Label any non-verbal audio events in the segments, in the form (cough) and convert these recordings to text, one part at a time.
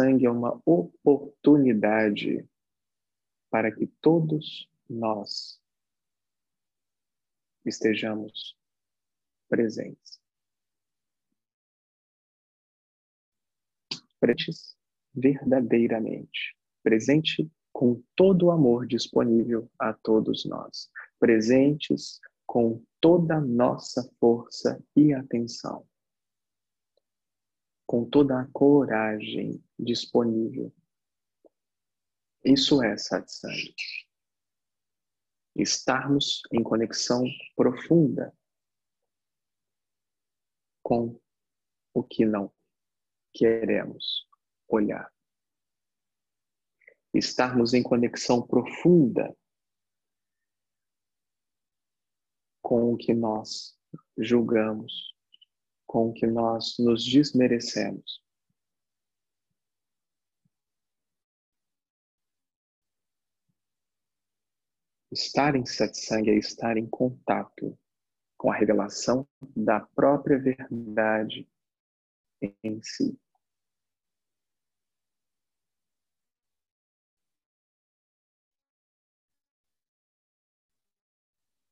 sangue é uma oportunidade para que todos nós estejamos presentes. Presentes verdadeiramente. Presente com todo o amor disponível a todos nós. Presentes com toda a nossa força e atenção. Com toda a coragem disponível. Isso é satsang. Estarmos em conexão profunda com o que não queremos olhar. Estarmos em conexão profunda com o que nós julgamos, com que nós nos desmerecemos. Estar em satsang é estar em contato com a revelação da própria verdade em si.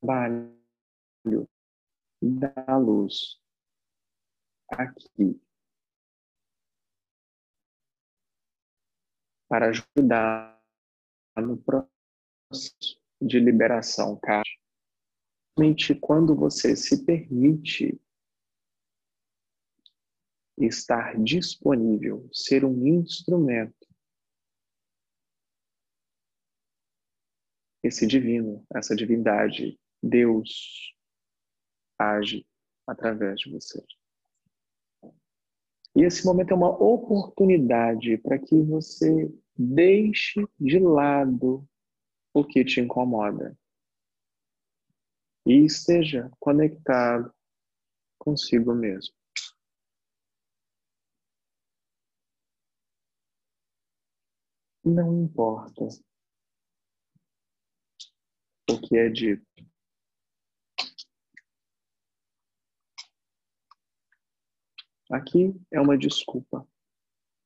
Trabalho da luz aqui para ajudar no processo de liberação, cara. Somente quando você se permite estar disponível, ser um instrumento, esse divino, essa divindade, Deus, age através de você. E esse momento é uma oportunidade para que você deixe de lado o que te incomoda e esteja conectado consigo mesmo. Não importa o que é dito. Aqui é uma desculpa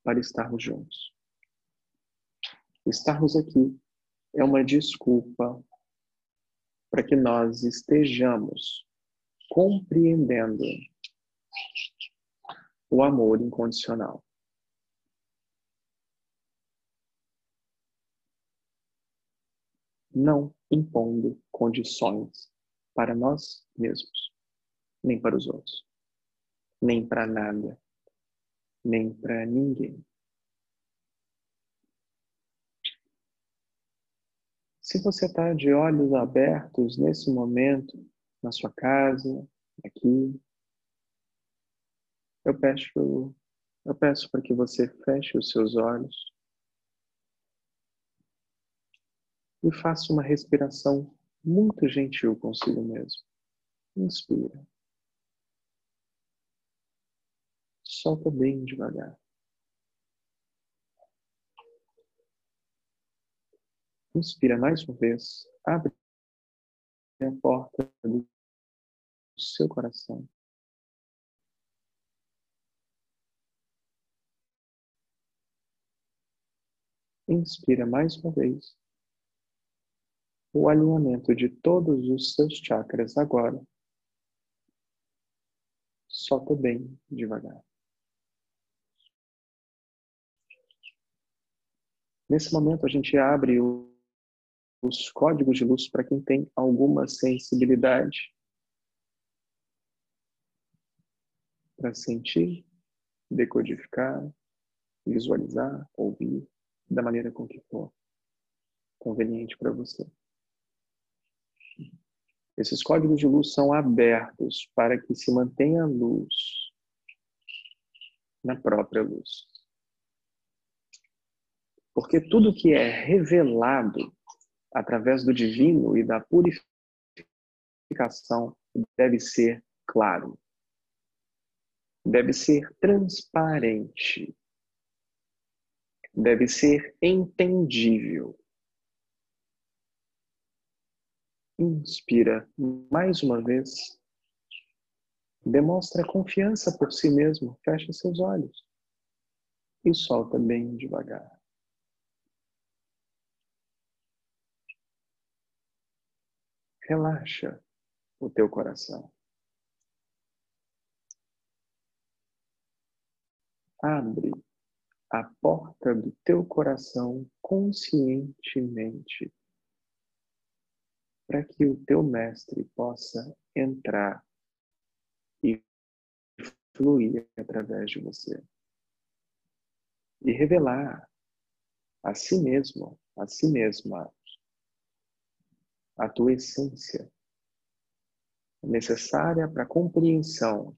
para estarmos juntos. Estarmos aqui é uma desculpa para que nós estejamos compreendendo o amor incondicional. Não impondo condições para nós mesmos, nem para os outros nem para nada, nem para ninguém. Se você está de olhos abertos nesse momento, na sua casa, aqui, eu peço, eu peço para que você feche os seus olhos e faça uma respiração muito gentil consigo mesmo. Inspira. Solta bem devagar. Inspira mais uma vez. Abre a porta do seu coração. Inspira mais uma vez. O alinhamento de todos os seus chakras agora. Solta bem devagar. Nesse momento, a gente abre o, os códigos de luz para quem tem alguma sensibilidade para sentir, decodificar, visualizar, ouvir da maneira com que for conveniente para você. Esses códigos de luz são abertos para que se mantenha a luz na própria luz. Porque tudo que é revelado através do divino e da purificação deve ser claro. Deve ser transparente. Deve ser entendível. Inspira mais uma vez. Demonstra confiança por si mesmo. Fecha seus olhos. e solta bem devagar. Relaxa o teu coração. Abre a porta do teu coração conscientemente para que o teu mestre possa entrar e fluir através de você e revelar a si mesmo, a si mesma, a tua essência necessária para a compreensão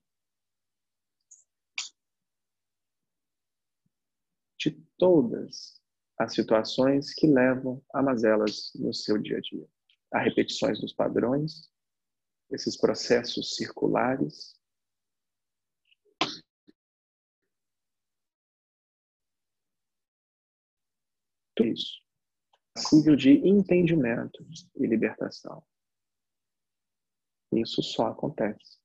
de todas as situações que levam a mazelas no seu dia a dia. A repetições dos padrões, esses processos circulares. Tudo isso passível de entendimento e libertação. Isso só acontece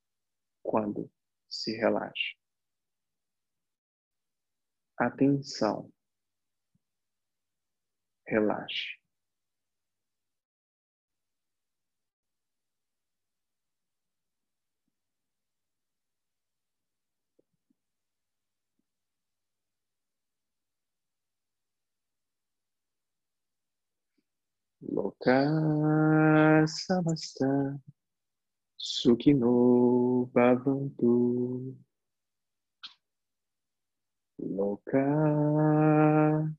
quando se relaxa. Atenção. Relaxe. Loka samasta Sukhino Bhavantu Loka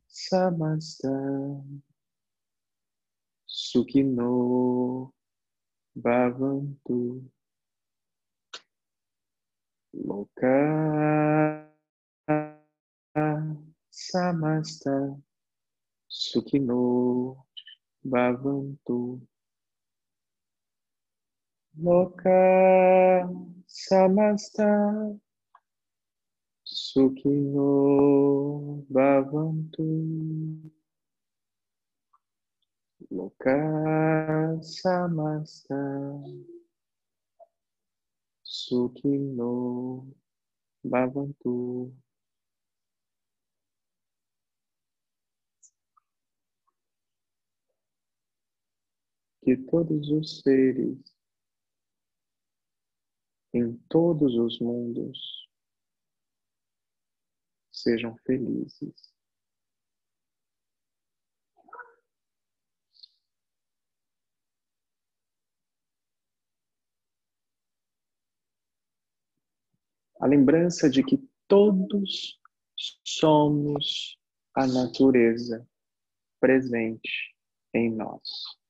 Samasta Sukhino Bhavantu Loka Samasta Sukhino Bhavantu. Loka samasta Sukhino Bhavantu. Loka samasta Sukhino Bhavantu Que todos os seres em todos os mundos sejam felizes. A lembrança de que todos somos a natureza presente em nós.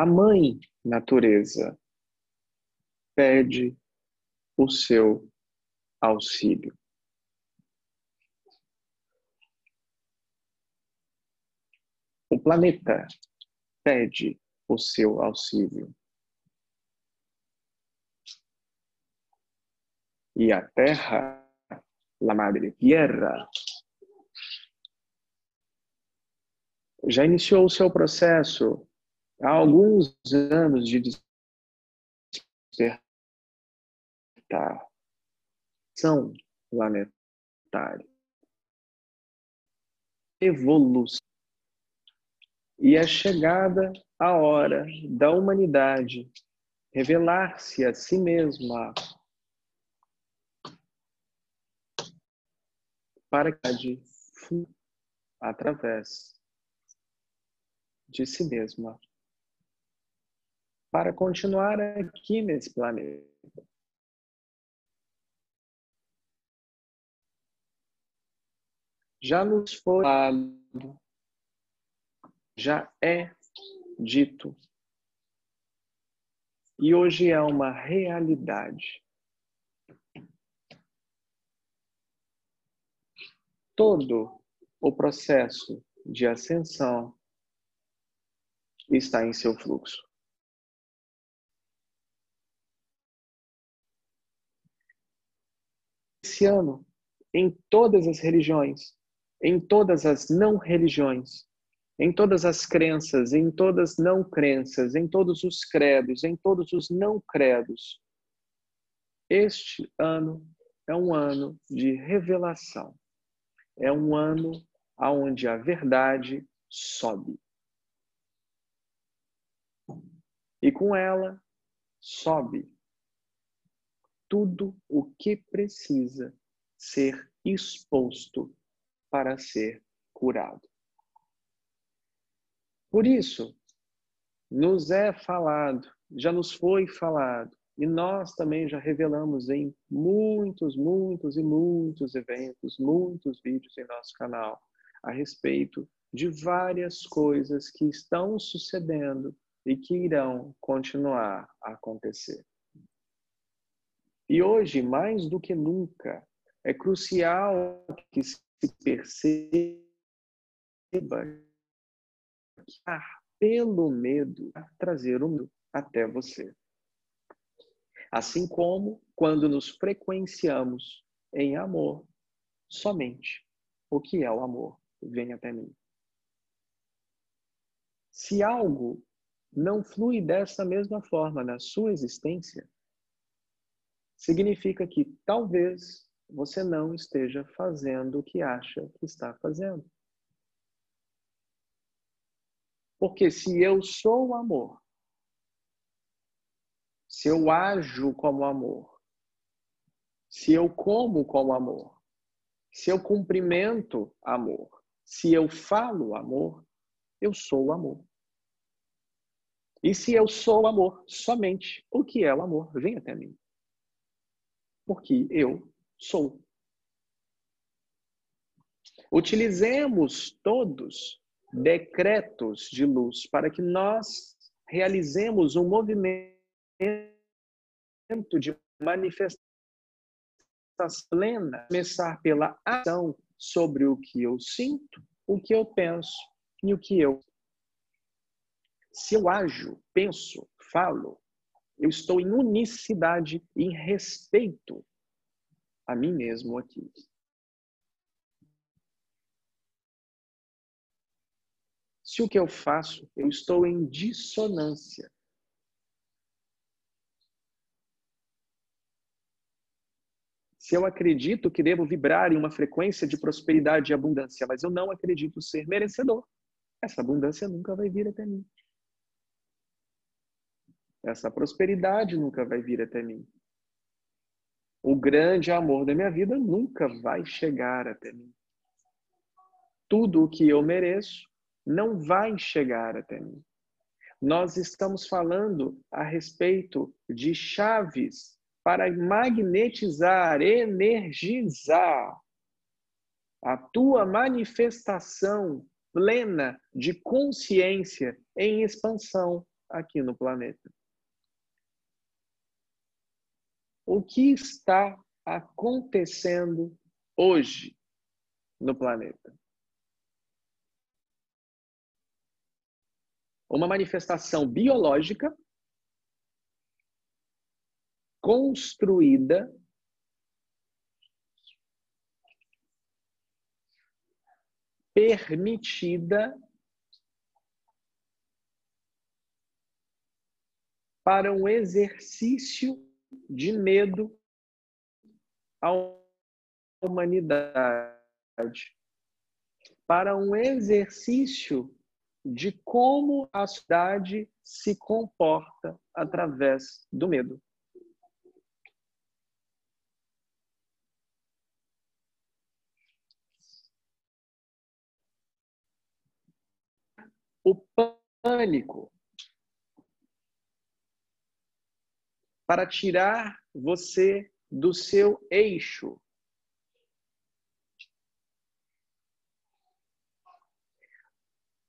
A mãe natureza pede o seu auxílio. O planeta pede o seu auxílio. E a Terra, la Madre Tierra, já iniciou o seu processo há alguns anos de despertar. São planetária, evolução. E a chegada a hora da humanidade revelar-se a si mesma. Para que através de si mesma para continuar aqui nesse planeta. Já nos foi já é dito, e hoje é uma realidade. Todo o processo de ascensão está em seu fluxo. Ano em todas as religiões, em todas as não religiões, em todas as crenças, em todas não crenças, em todos os credos, em todos os não credos. Este ano é um ano de revelação. é um ano onde a verdade sobe. E com ela sobe tudo o que precisa ser exposto para ser curado. Por isso, nos é falado, já nos foi falado, e nós também já revelamos em muitos, muitos e muitos eventos, muitos vídeos em nosso canal a respeito de várias coisas que estão sucedendo e que irão continuar a acontecer. E hoje, mais do que nunca, é crucial que se perceba que pelo medo trazer o medo até você. Assim como quando nos frequenciamos em amor, somente o que é o amor vem até mim. Se algo não flui dessa mesma forma na sua existência, significa que talvez você não esteja fazendo o que acha que está fazendo. Porque se eu sou o amor, se eu ajo como amor, se eu como como amor, se eu cumprimento amor, se eu falo amor, eu sou amor. E se eu sou amor, somente o que é o amor vem até mim. Porque eu sou. Utilizemos todos decretos de luz para que nós realizemos um movimento de manifestação plena, começar pela ação sobre o que eu sinto, o que eu penso e o que eu. Se eu ajo, penso, falo, eu estou em unicidade, em respeito a mim mesmo aqui. Se o que eu faço, eu estou em dissonância. Se eu acredito que devo vibrar em uma frequência de prosperidade e abundância, mas eu não acredito ser merecedor, essa abundância nunca vai vir até mim. Essa prosperidade nunca vai vir até mim. O grande amor da minha vida nunca vai chegar até mim. Tudo o que eu mereço não vai chegar até mim. Nós estamos falando a respeito de chaves para magnetizar, energizar a tua manifestação plena de consciência em expansão aqui no planeta. O que está acontecendo hoje no planeta. Uma manifestação biológica construída permitida para um exercício de medo à humanidade, para um exercício de como a sociedade se comporta através do medo. O pânico para tirar você do seu eixo.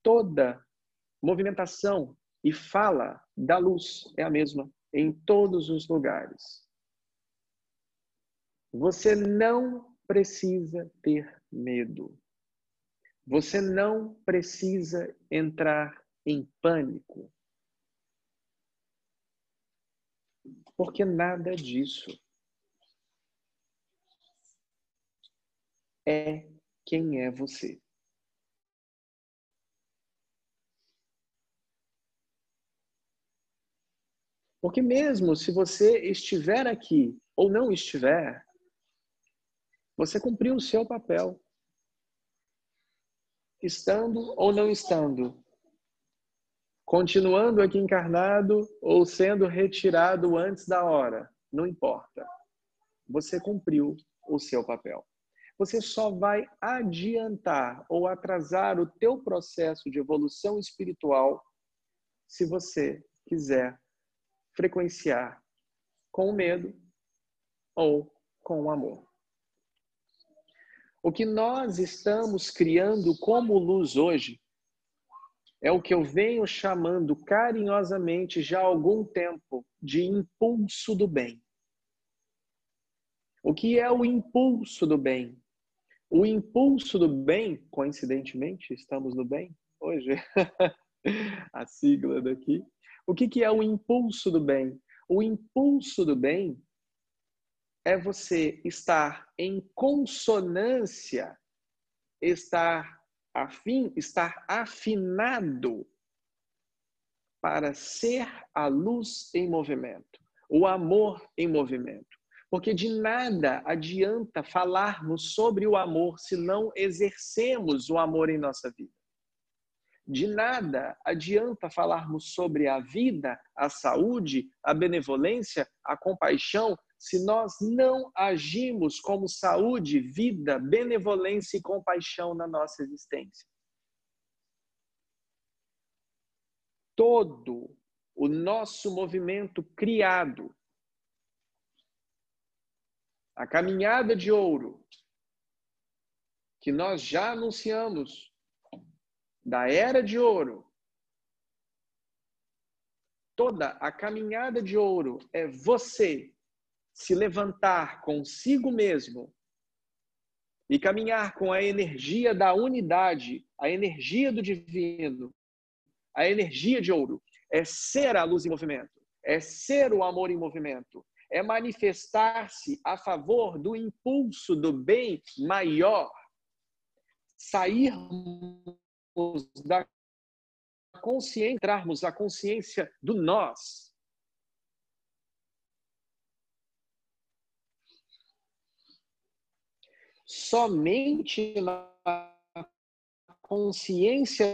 Toda movimentação e fala da luz é a mesma em todos os lugares. Você não precisa ter medo. Você não precisa entrar em pânico. Porque nada disso é quem é você. Porque mesmo se você estiver aqui ou não estiver, você cumpriu o seu papel. estando ou não estando, continuando aqui encarnado ou sendo retirado antes da hora, não importa. Você cumpriu o seu papel. Você só vai adiantar ou atrasar o teu processo de evolução espiritual se você quiser frequenciar com o medo ou com o amor. O que nós estamos criando como luz hoje é o que eu venho chamando carinhosamente já há algum tempo de impulso do bem. O que é o impulso do bem? O impulso do bem, coincidentemente, estamos no bem hoje, (laughs) a sigla daqui. O que, que é o impulso do bem? O impulso do bem é você estar em consonância, estar afim, estar afinado para ser a luz em movimento, o amor em movimento. Porque de nada adianta falarmos sobre o amor se não exercemos o amor em nossa vida. De nada adianta falarmos sobre a vida, a saúde, a benevolência, a compaixão, se nós não agimos como saúde, vida, benevolência e compaixão na nossa existência. Todo o nosso movimento criado, a caminhada de ouro, que nós já anunciamos, da era de ouro, toda a caminhada de ouro é você se levantar consigo mesmo e caminhar com a energia da unidade, a energia do divino, a energia de ouro, é ser a luz em movimento, é ser o amor em movimento, é manifestar-se a favor do impulso do bem maior, sairmos da consciência, entrarmos a consciência do nós, somente na consciência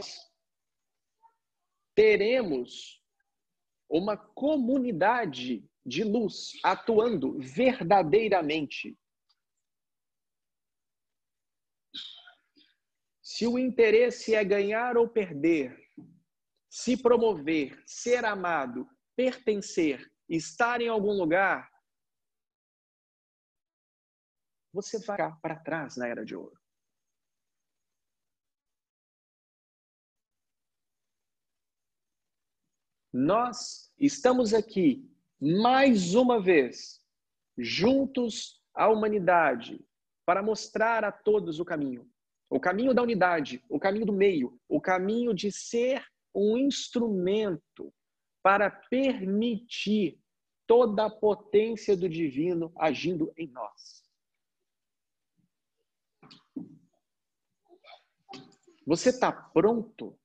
teremos uma comunidade de luz atuando verdadeiramente. Se o interesse é ganhar ou perder, se promover, ser amado, pertencer, estar em algum lugar, você vai ficar para trás na era de ouro. Nós estamos aqui mais uma vez, juntos à humanidade, para mostrar a todos o caminho. O caminho da unidade, o caminho do meio, o caminho de ser um instrumento para permitir toda a potência do divino agindo em nós. Você está pronto?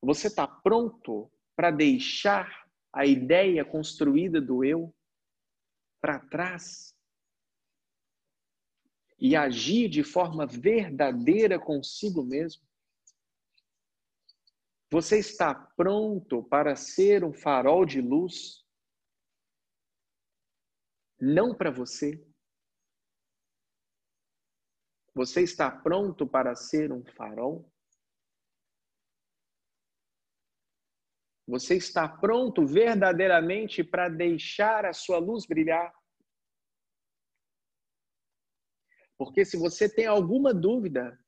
Você está pronto para deixar a ideia construída do eu para trás e agir de forma verdadeira consigo mesmo? Você está pronto para ser um farol de luz? Não para você, você está pronto para ser um farol? Você está pronto verdadeiramente para deixar a sua luz brilhar? Porque se você tem alguma dúvida,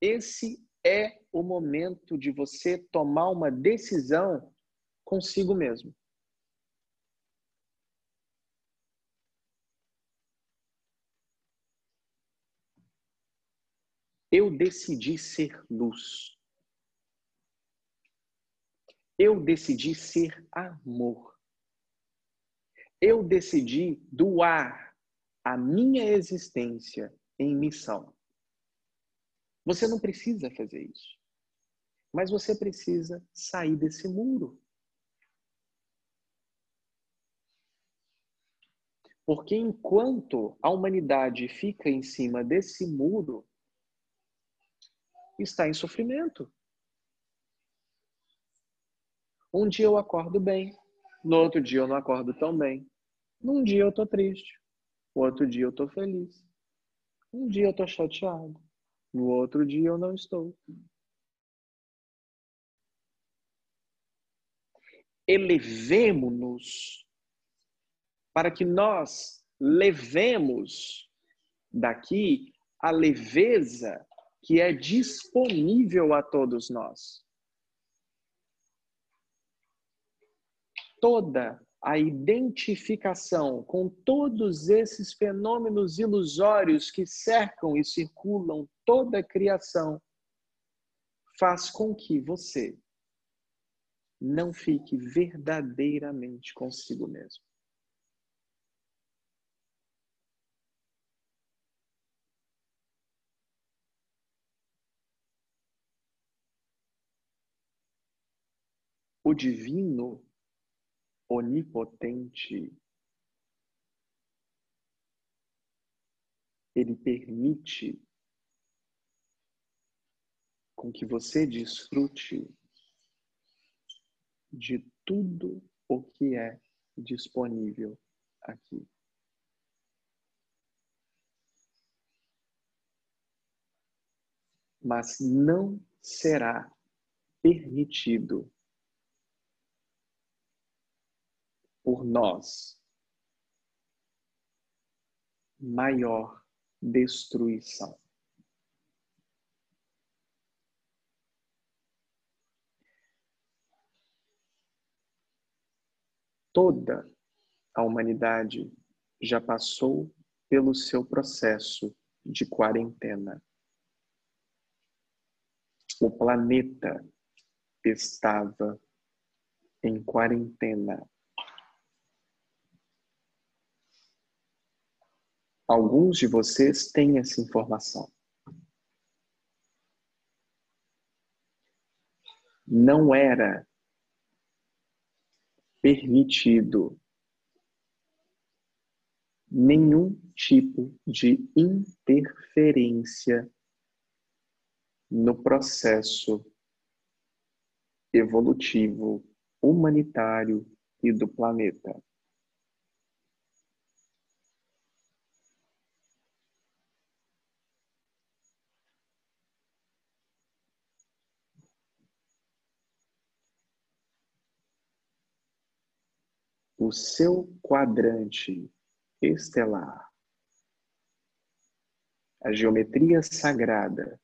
esse é o momento de você tomar uma decisão consigo mesmo. Eu decidi ser luz. Eu decidi ser amor. Eu decidi doar a minha existência em missão. Você não precisa fazer isso. Mas você precisa sair desse muro. Porque enquanto a humanidade fica em cima desse muro, está em sofrimento. Um dia eu acordo bem, no outro dia eu não acordo tão bem. Num dia eu tô triste, no outro dia eu tô feliz. Um dia eu tô chateado, no outro dia eu não estou. Elevemo-nos para que nós levemos daqui a leveza que é disponível a todos nós. Toda a identificação com todos esses fenômenos ilusórios que cercam e circulam toda a criação faz com que você não fique verdadeiramente consigo mesmo. O divino onipotente ele permite com que você desfrute de tudo o que é disponível aqui. Mas não será permitido por nós maior destruição. Toda a humanidade já passou pelo seu processo de quarentena. O planeta estava em quarentena Alguns de vocês têm essa informação. Não era permitido nenhum tipo de interferência no processo evolutivo humanitário e do planeta. Seu quadrante estelar, a geometria sagrada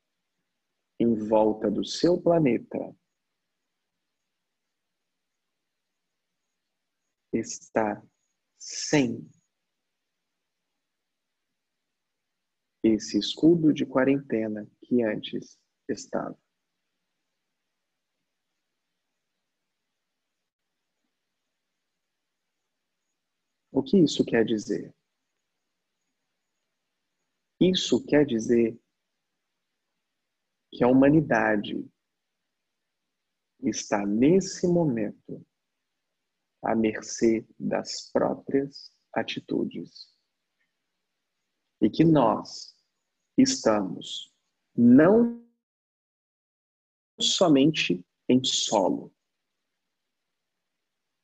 em volta do seu planeta está sem esse escudo de quarentena que antes estava. O que isso quer dizer? Isso quer dizer que a humanidade está nesse momento à mercê das próprias atitudes. E que nós estamos não somente em solo,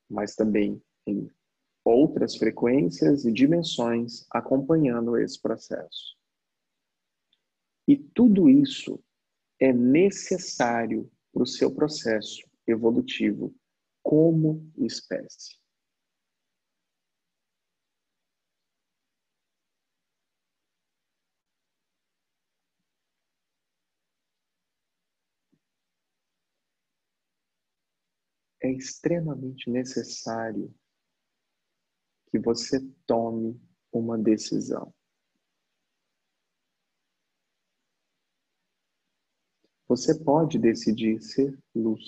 mas também em outras frequências e dimensões acompanhando esse processo. E tudo isso é necessário para o seu processo evolutivo como espécie. É extremamente necessário que você tome uma decisão. Você pode decidir ser luz,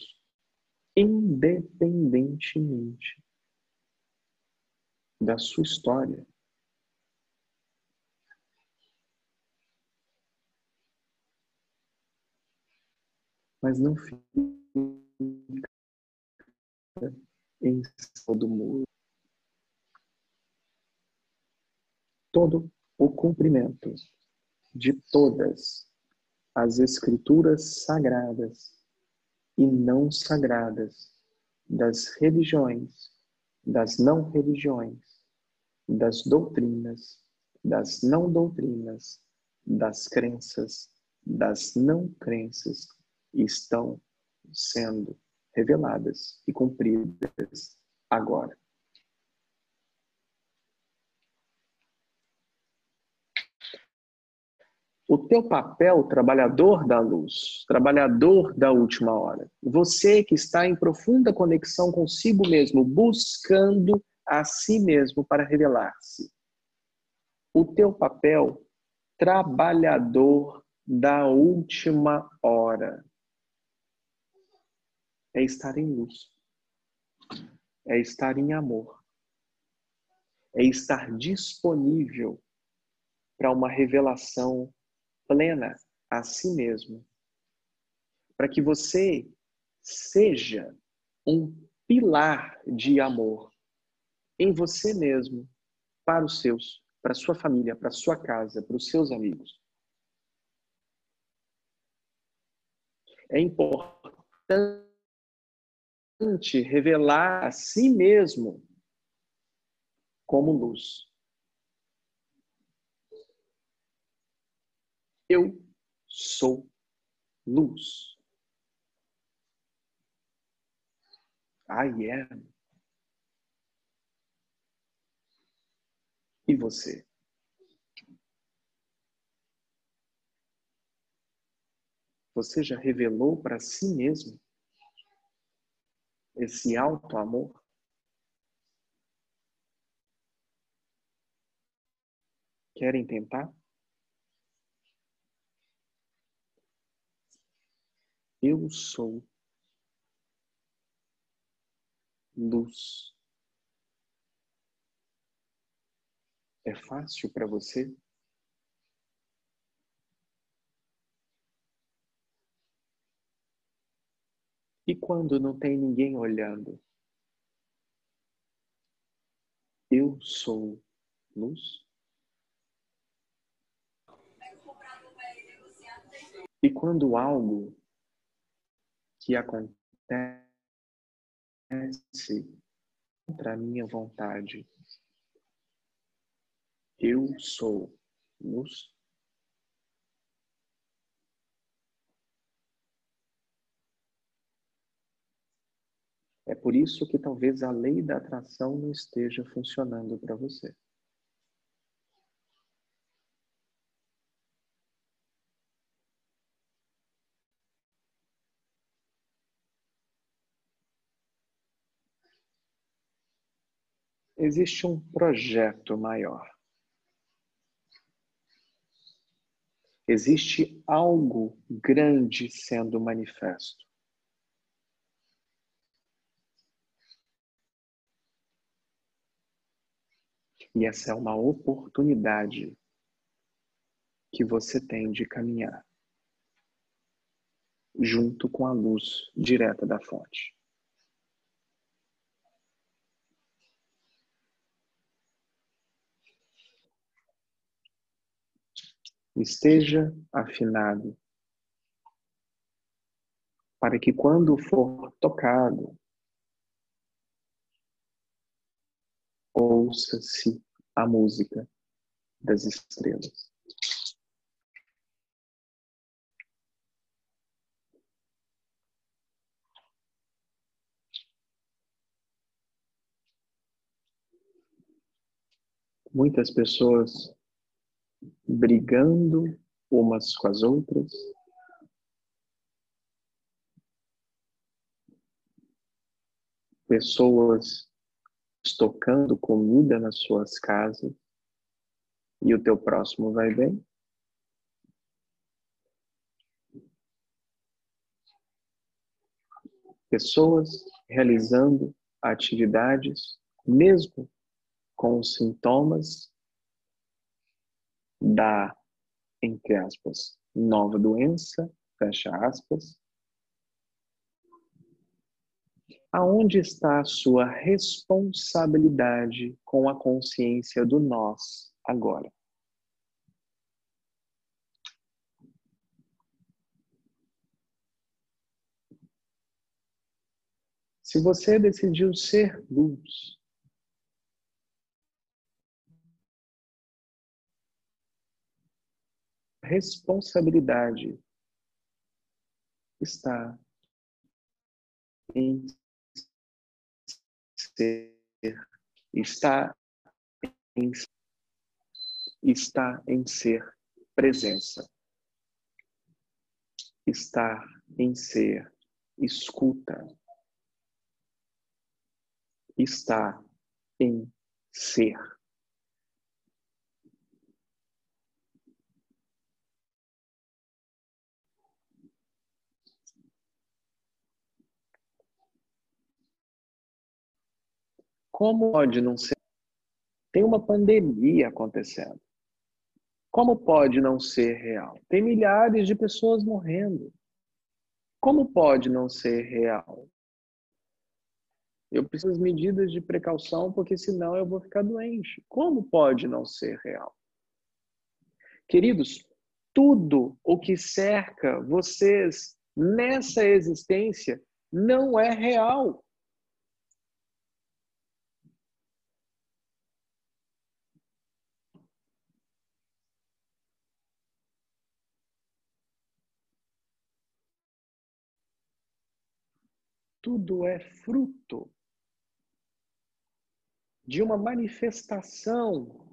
independentemente da sua história. Mas não fique em cima do muro. Todo o cumprimento de todas as escrituras sagradas e não sagradas das religiões, das não religiões, das doutrinas, das não doutrinas, das crenças, das não crenças estão sendo reveladas e cumpridas agora. O teu papel, trabalhador da luz, trabalhador da última hora, você que está em profunda conexão consigo mesmo, buscando a si mesmo para revelar-se. O teu papel, trabalhador da última hora, é estar em luz, é estar em amor, é estar disponível para uma revelação plena a si mesmo, para que você seja um pilar de amor em você mesmo, para os seus, para sua família, para a sua casa, para os seus amigos. É importante revelar a si mesmo como luz. Eu sou luz. I am. E você? Você já revelou para si mesmo esse alto amor? Querem tentar? Eu sou luz. É fácil para você? E quando não tem ninguém olhando? Eu sou luz? E quando algo que acontece contra a minha vontade. Eu sou luz. É por isso que talvez a lei da atração não esteja funcionando para você. Existe um projeto maior. Existe algo grande sendo manifesto. E essa é uma oportunidade que você tem de caminhar junto com a luz direta da fonte. Esteja afinado, para que quando for tocado, ouça-se a música das estrelas. Muitas pessoas brigando umas com as outras. Pessoas estocando comida nas suas casas e o teu próximo vai bem? Pessoas realizando atividades, mesmo com sintomas da, entre aspas, nova doença, fecha aspas, aonde está a sua responsabilidade com a consciência do nós agora? Se você decidiu ser luz, responsabilidade está em ser, está em, está em ser presença, está em ser escuta, está em ser. Como pode não ser? Tem uma pandemia acontecendo. Como pode não ser real? Tem milhares de pessoas morrendo. Como pode não ser real? Eu preciso de medidas de precaução porque senão eu vou ficar doente. Como pode não ser real? Queridos, tudo o que cerca vocês nessa existência não é real. Tudo é fruto de uma manifestação.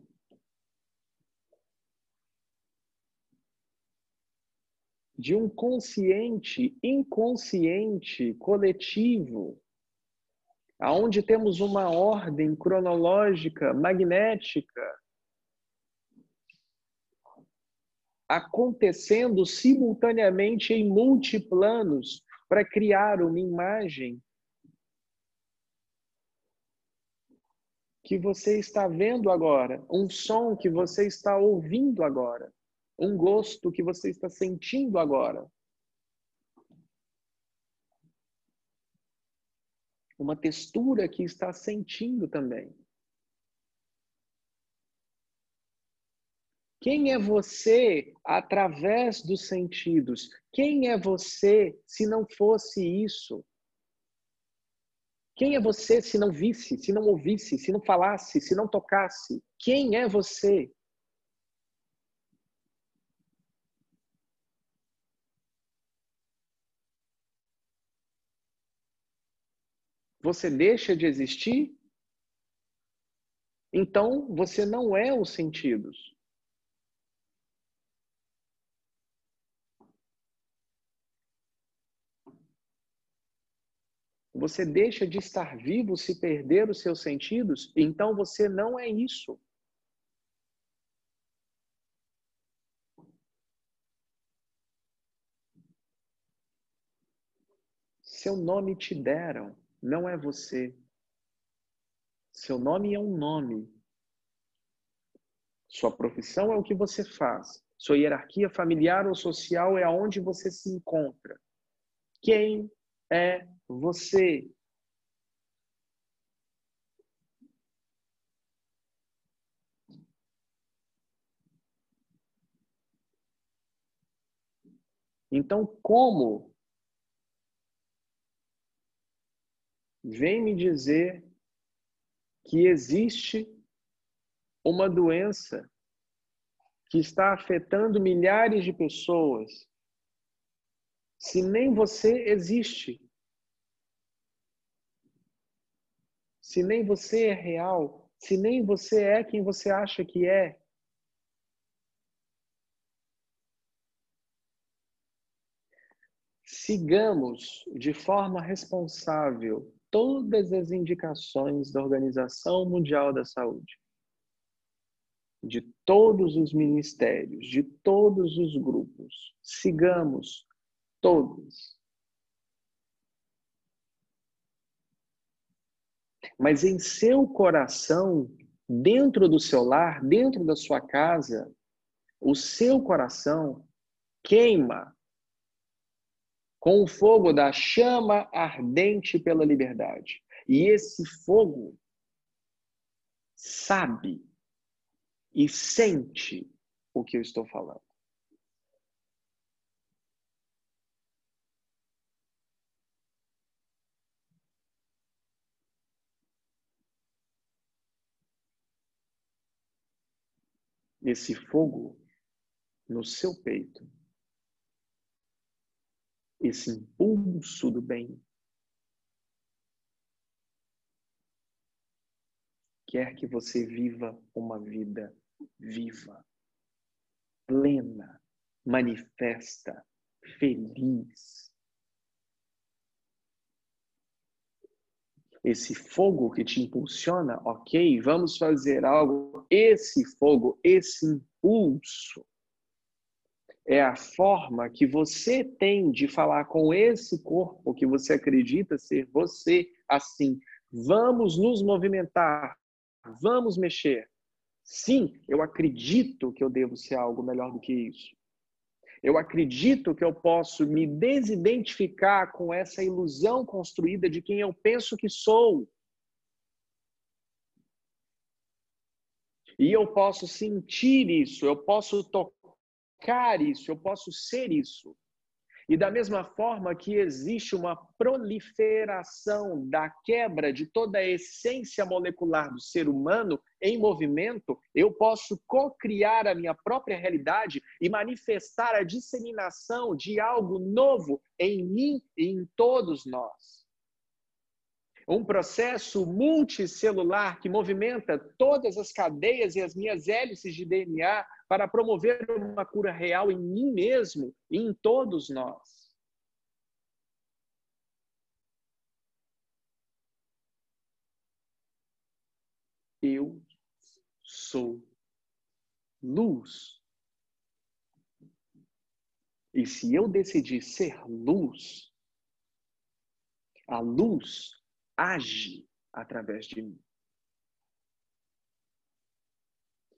De um consciente, inconsciente, coletivo, aonde temos uma ordem cronológica, magnética, acontecendo simultaneamente em multiplanos, para criar uma imagem que você está vendo agora, um som que você está ouvindo agora, um gosto que você está sentindo agora. Uma textura que está sentindo também. Quem é você através dos sentidos? Quem é você se não fosse isso? Quem é você se não visse, se não ouvisse, se não falasse, se não tocasse? Quem é você? Você deixa de existir? Então você não é os sentidos. Você deixa de estar vivo se perder os seus sentidos, então você não é isso. Seu nome te deram, não é você. Seu nome é um nome. Sua profissão é o que você faz. Sua hierarquia familiar ou social é aonde você se encontra. Quem é você. Então, como vem me dizer que existe uma doença que está afetando milhares de pessoas se nem você existe? Se nem você é real? Se nem você é quem você acha que é? Sigamos de forma responsável todas as indicações da Organização Mundial da Saúde, de todos os ministérios, de todos os grupos. Sigamos Todos. Mas em seu coração, dentro do seu lar, dentro da sua casa, o seu coração queima com o fogo da chama ardente pela liberdade. E esse fogo sabe e sente o que eu estou falando. Esse fogo no seu peito, esse impulso do bem, quer que você viva uma vida viva, plena, manifesta, feliz. Esse fogo que te impulsiona, ok, vamos fazer algo. Esse fogo, esse impulso, é a forma que você tem de falar com esse corpo que você acredita ser você assim. Vamos nos movimentar, vamos mexer. Sim, eu acredito que eu devo ser algo melhor do que isso. Eu acredito que eu posso me desidentificar com essa ilusão construída de quem eu penso que sou. E eu posso sentir isso, eu posso tocar isso, eu posso ser isso. E da mesma forma que existe uma proliferação da quebra de toda a essência molecular do ser humano em movimento, eu posso co-criar a minha própria realidade e manifestar a disseminação de algo novo em mim e em todos nós. Um processo multicelular que movimenta todas as cadeias e as minhas hélices de DNA para promover uma cura real em mim mesmo e em todos nós. Eu sou luz. E se eu decidir ser luz, a luz age através de mim.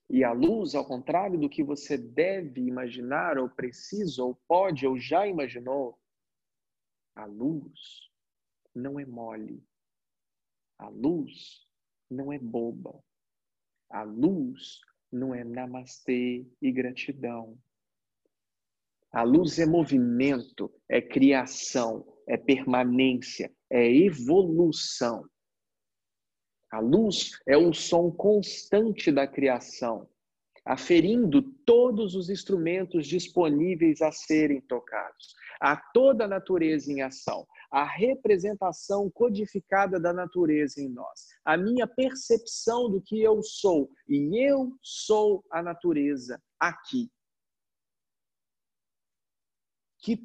E a luz, ao contrário do que você deve imaginar, ou precisa, ou pode, ou já imaginou, a luz não é mole. A luz não é boba. A luz não é namastê e gratidão. A luz é movimento, é criação, é permanência, é evolução. A luz é o som constante da criação, aferindo todos os instrumentos disponíveis a serem tocados, a toda a natureza em ação, a representação codificada da natureza em nós, a minha percepção do que eu sou, e eu sou a natureza aqui. Que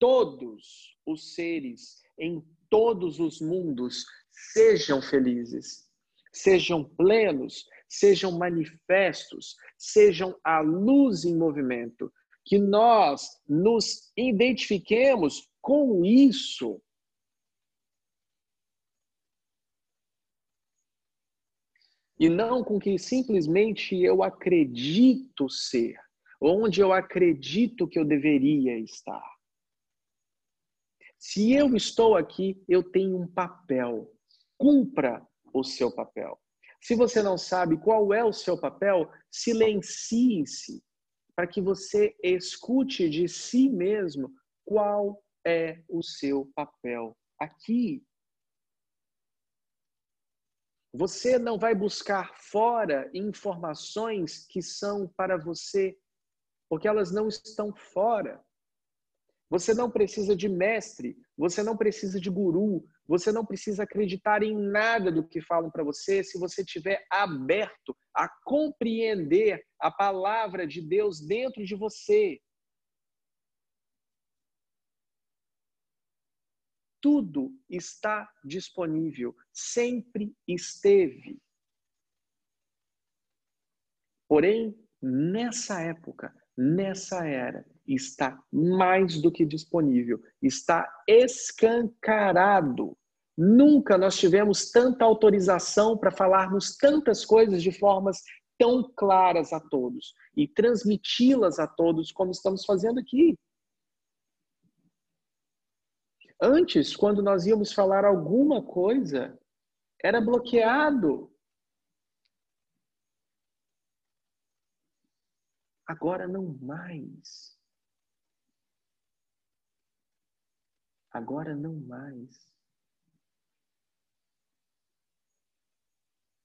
todos os seres em todos os mundos sejam felizes, sejam plenos, sejam manifestos, sejam a luz em movimento, que nós nos identifiquemos com isso. E não com que simplesmente eu acredito ser, onde eu acredito que eu deveria estar. Se eu estou aqui, eu tenho um papel. Cumpra o seu papel. Se você não sabe qual é o seu papel, silencie-se para que você escute de si mesmo qual é o seu papel aqui. Você não vai buscar fora informações que são para você, porque elas não estão fora. Você não precisa de mestre, você não precisa de guru, você não precisa acreditar em nada do que falam para você se você estiver aberto a compreender a palavra de Deus dentro de você. Tudo está disponível, sempre esteve. Porém, nessa época, nessa era, está mais do que disponível, está escancarado. Nunca nós tivemos tanta autorização para falarmos tantas coisas de formas tão claras a todos e transmiti-las a todos como estamos fazendo aqui. Antes, quando nós íamos falar alguma coisa, era bloqueado. Agora não mais. Agora não mais.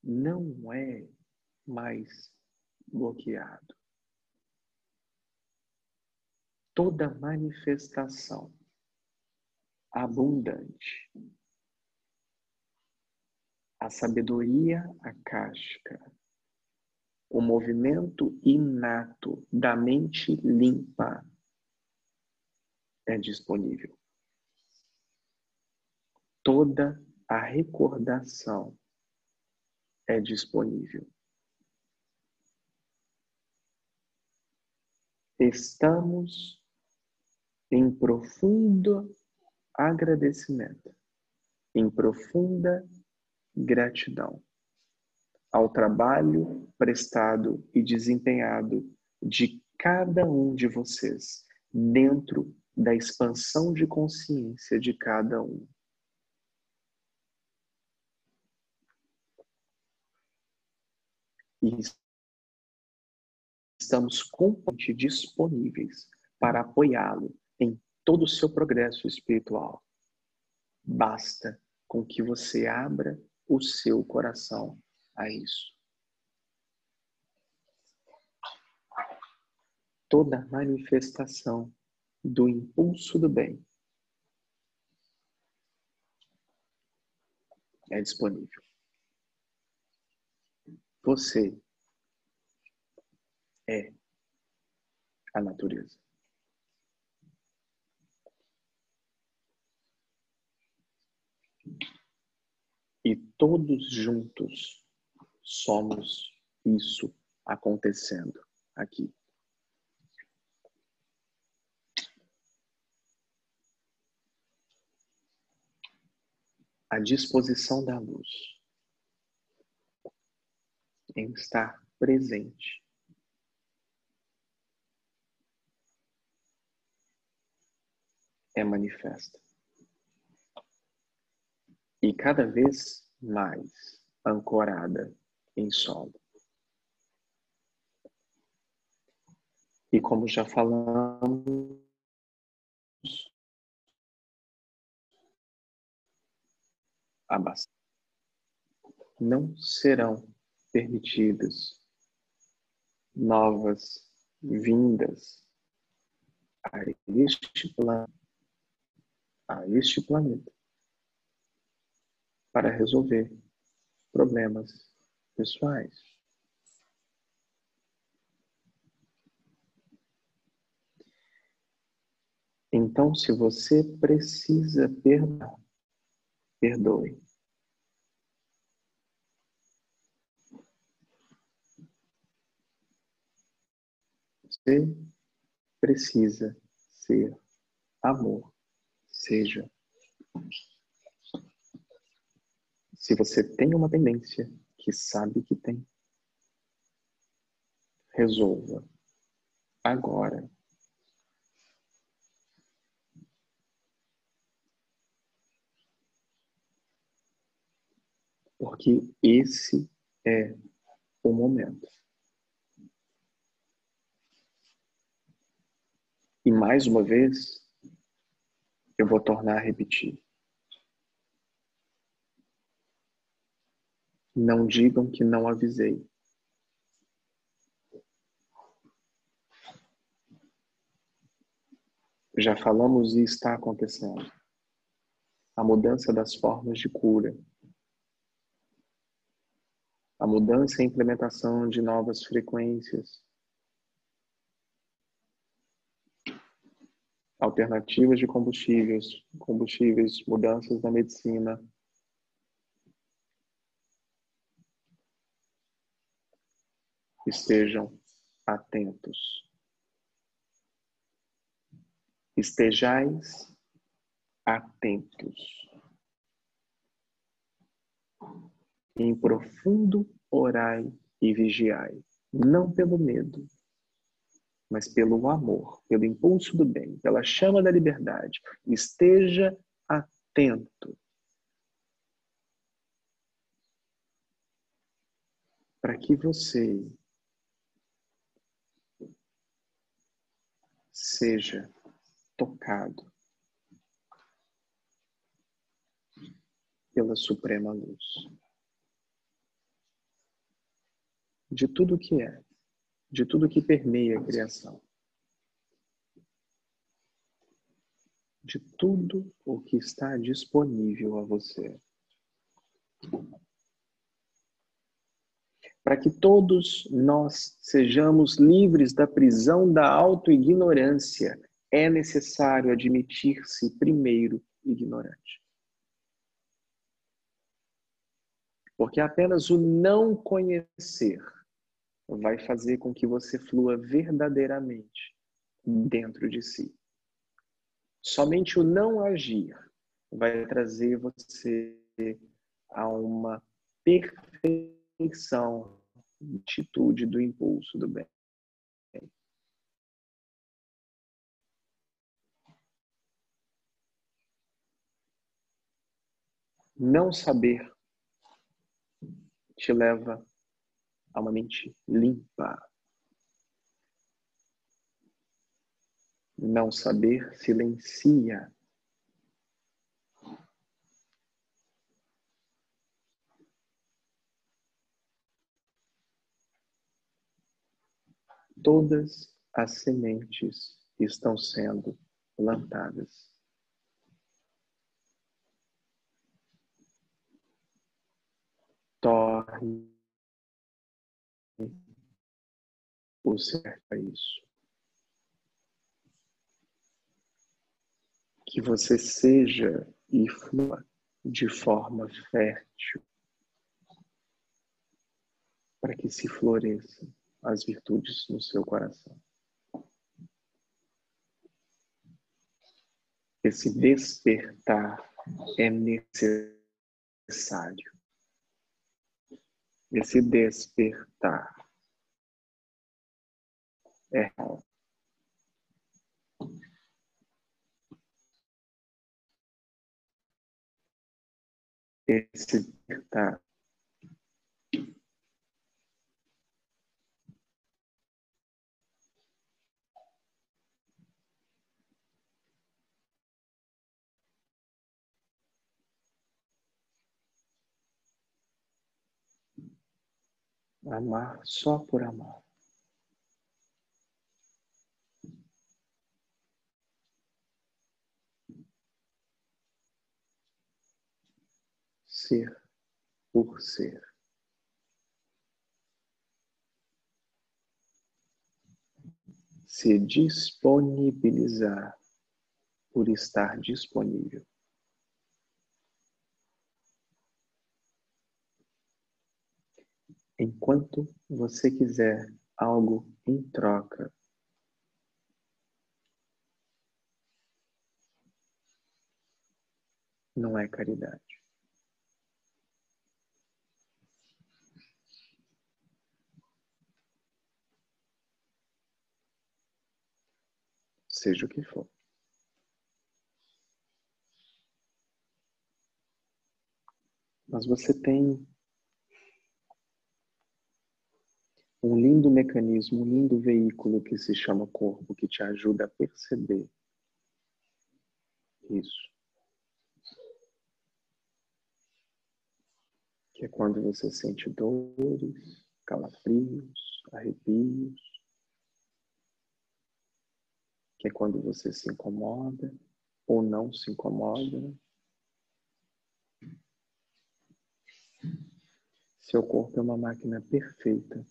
Não é mais bloqueado. Toda manifestação abundante, a sabedoria acástica, o movimento inato da mente limpa é disponível. Toda a recordação é disponível. Estamos em profundo agradecimento, em profunda gratidão ao trabalho prestado e desempenhado de cada um de vocês dentro da expansão de consciência de cada um. E estamos completamente disponíveis para apoiá-lo em todo o seu progresso espiritual. Basta com que você abra o seu coração a isso. Toda manifestação do impulso do bem é disponível. Você é a natureza. E todos juntos somos isso acontecendo aqui. A disposição da luz em estar presente. É manifesta. Cada vez mais ancorada em solo. E como já falamos, não serão permitidas novas vindas a este plano, a este planeta, para resolver problemas pessoais. Então, se você precisa perdoar, perdoe. Você precisa ser amor, seja. Se você tem uma tendência que sabe que tem, resolva agora. Porque esse é o momento. E mais uma vez, eu vou tornar a repetir. Não digam que não avisei. Já falamos e está acontecendo. A mudança das formas de cura. A mudança e implementação de novas frequências. Alternativas de combustíveis, combustíveis, mudanças na medicina, estejam atentos. Estejais atentos. Em profundo orai e vigiai, não pelo medo, mas pelo amor, pelo impulso do bem, pela chama da liberdade. Esteja atento. Para que você seja tocado pela suprema luz de tudo que é de tudo que permeia a criação. De tudo o que está disponível a você. Para que todos nós sejamos livres da prisão da autoignorância, é necessário admitir-se primeiro ignorante. Porque apenas o não conhecer vai fazer com que você flua verdadeiramente dentro de si. Somente o não agir vai trazer você a uma perfeição de atitude do impulso do bem. Não saber te leva a uma mente limpa. Não saber silencia. Todas as sementes estão sendo plantadas. Torne o certo a isso. Que você seja e flua de forma fértil para que se floresçam as virtudes no seu coração. Esse despertar é necessário. Esse despertar é esse despertar amar só por amar. Ser por ser. Se disponibilizar por estar disponível. Enquanto você quiser algo em troca. Não é caridade. Seja o que for. Mas você tem um lindo mecanismo, um lindo veículo que se chama corpo, que te ajuda a perceber isso. Que é quando você sente dores, calafrios, arrepios. Que é quando você se incomoda ou não se incomoda. Seu corpo é uma máquina perfeita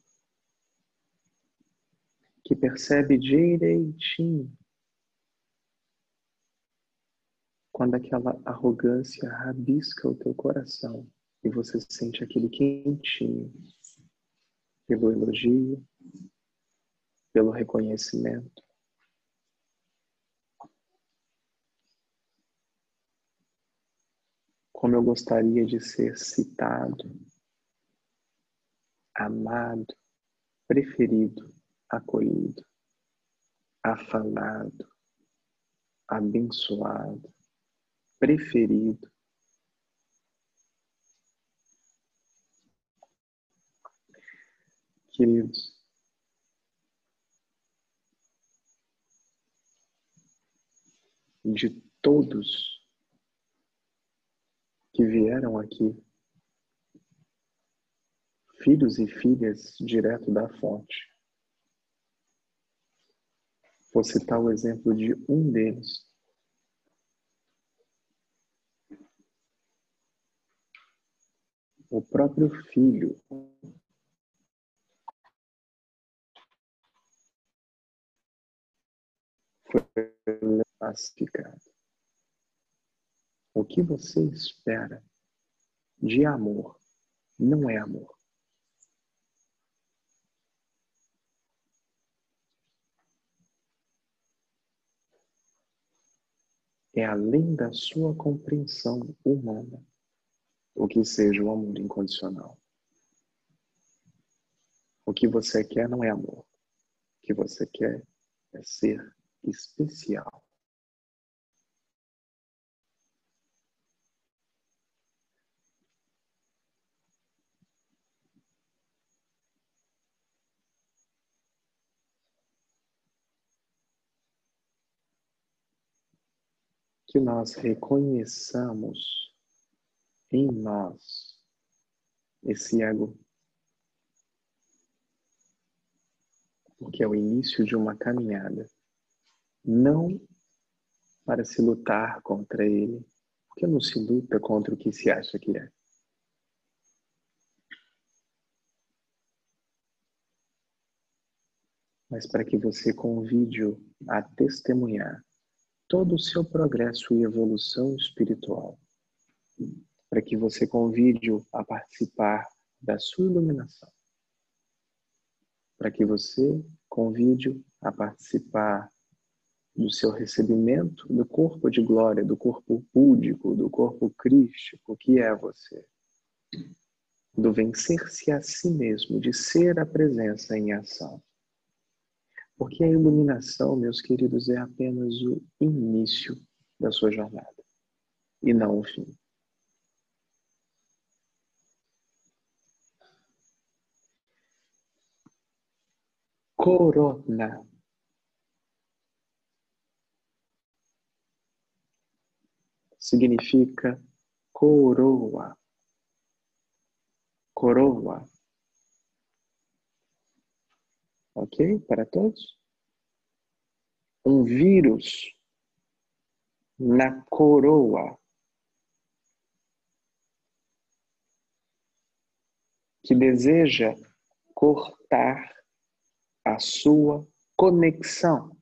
que percebe direitinho quando aquela arrogância rabisca o teu coração e você sente aquele quentinho pelo elogio, pelo reconhecimento. Como eu gostaria de ser citado, amado, preferido acolhido, afalado, abençoado, preferido. Queridos, de todos que vieram aqui, filhos e filhas direto da fonte, Vou citar o exemplo de um deles. O próprio filho foi pacificado. O que você espera de amor não é amor. É além da sua compreensão humana o que seja o amor incondicional. O que você quer não é amor. O que você quer é ser especial. Que nós reconheçamos em nós esse ego, porque é o início de uma caminhada, não para se lutar contra ele, porque não se luta contra o que se acha que é. Mas para que você convide-o a testemunhar todo o seu progresso e evolução espiritual, para que você convide-o a participar da sua iluminação, para que você convide-o a participar do seu recebimento do corpo de glória, do corpo púdico, do corpo crístico que é você, do vencer-se a si mesmo, de ser a presença em ação. Porque a iluminação, meus queridos, é apenas o início da sua jornada e não o fim. Corona. Significa coroa. Coroa Ok? Para todos? Um vírus na coroa que deseja cortar a sua conexão,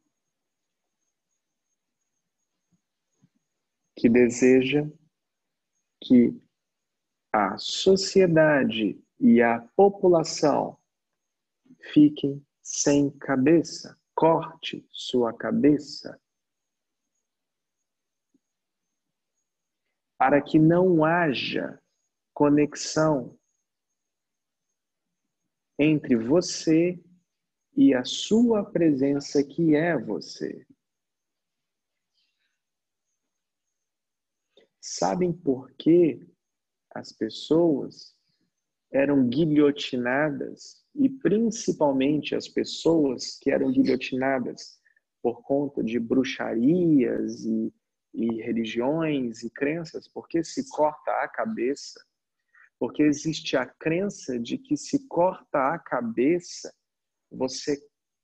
que deseja que a sociedade e a população fiquem sem cabeça. Corte sua cabeça. Para que não haja conexão entre você e a sua presença que é você. Sabem por que as pessoas eram guilhotinadas e principalmente as pessoas que eram guilhotinadas por conta de bruxarias e, e religiões e crenças, porque se corta a cabeça, porque existe a crença de que se corta a cabeça, você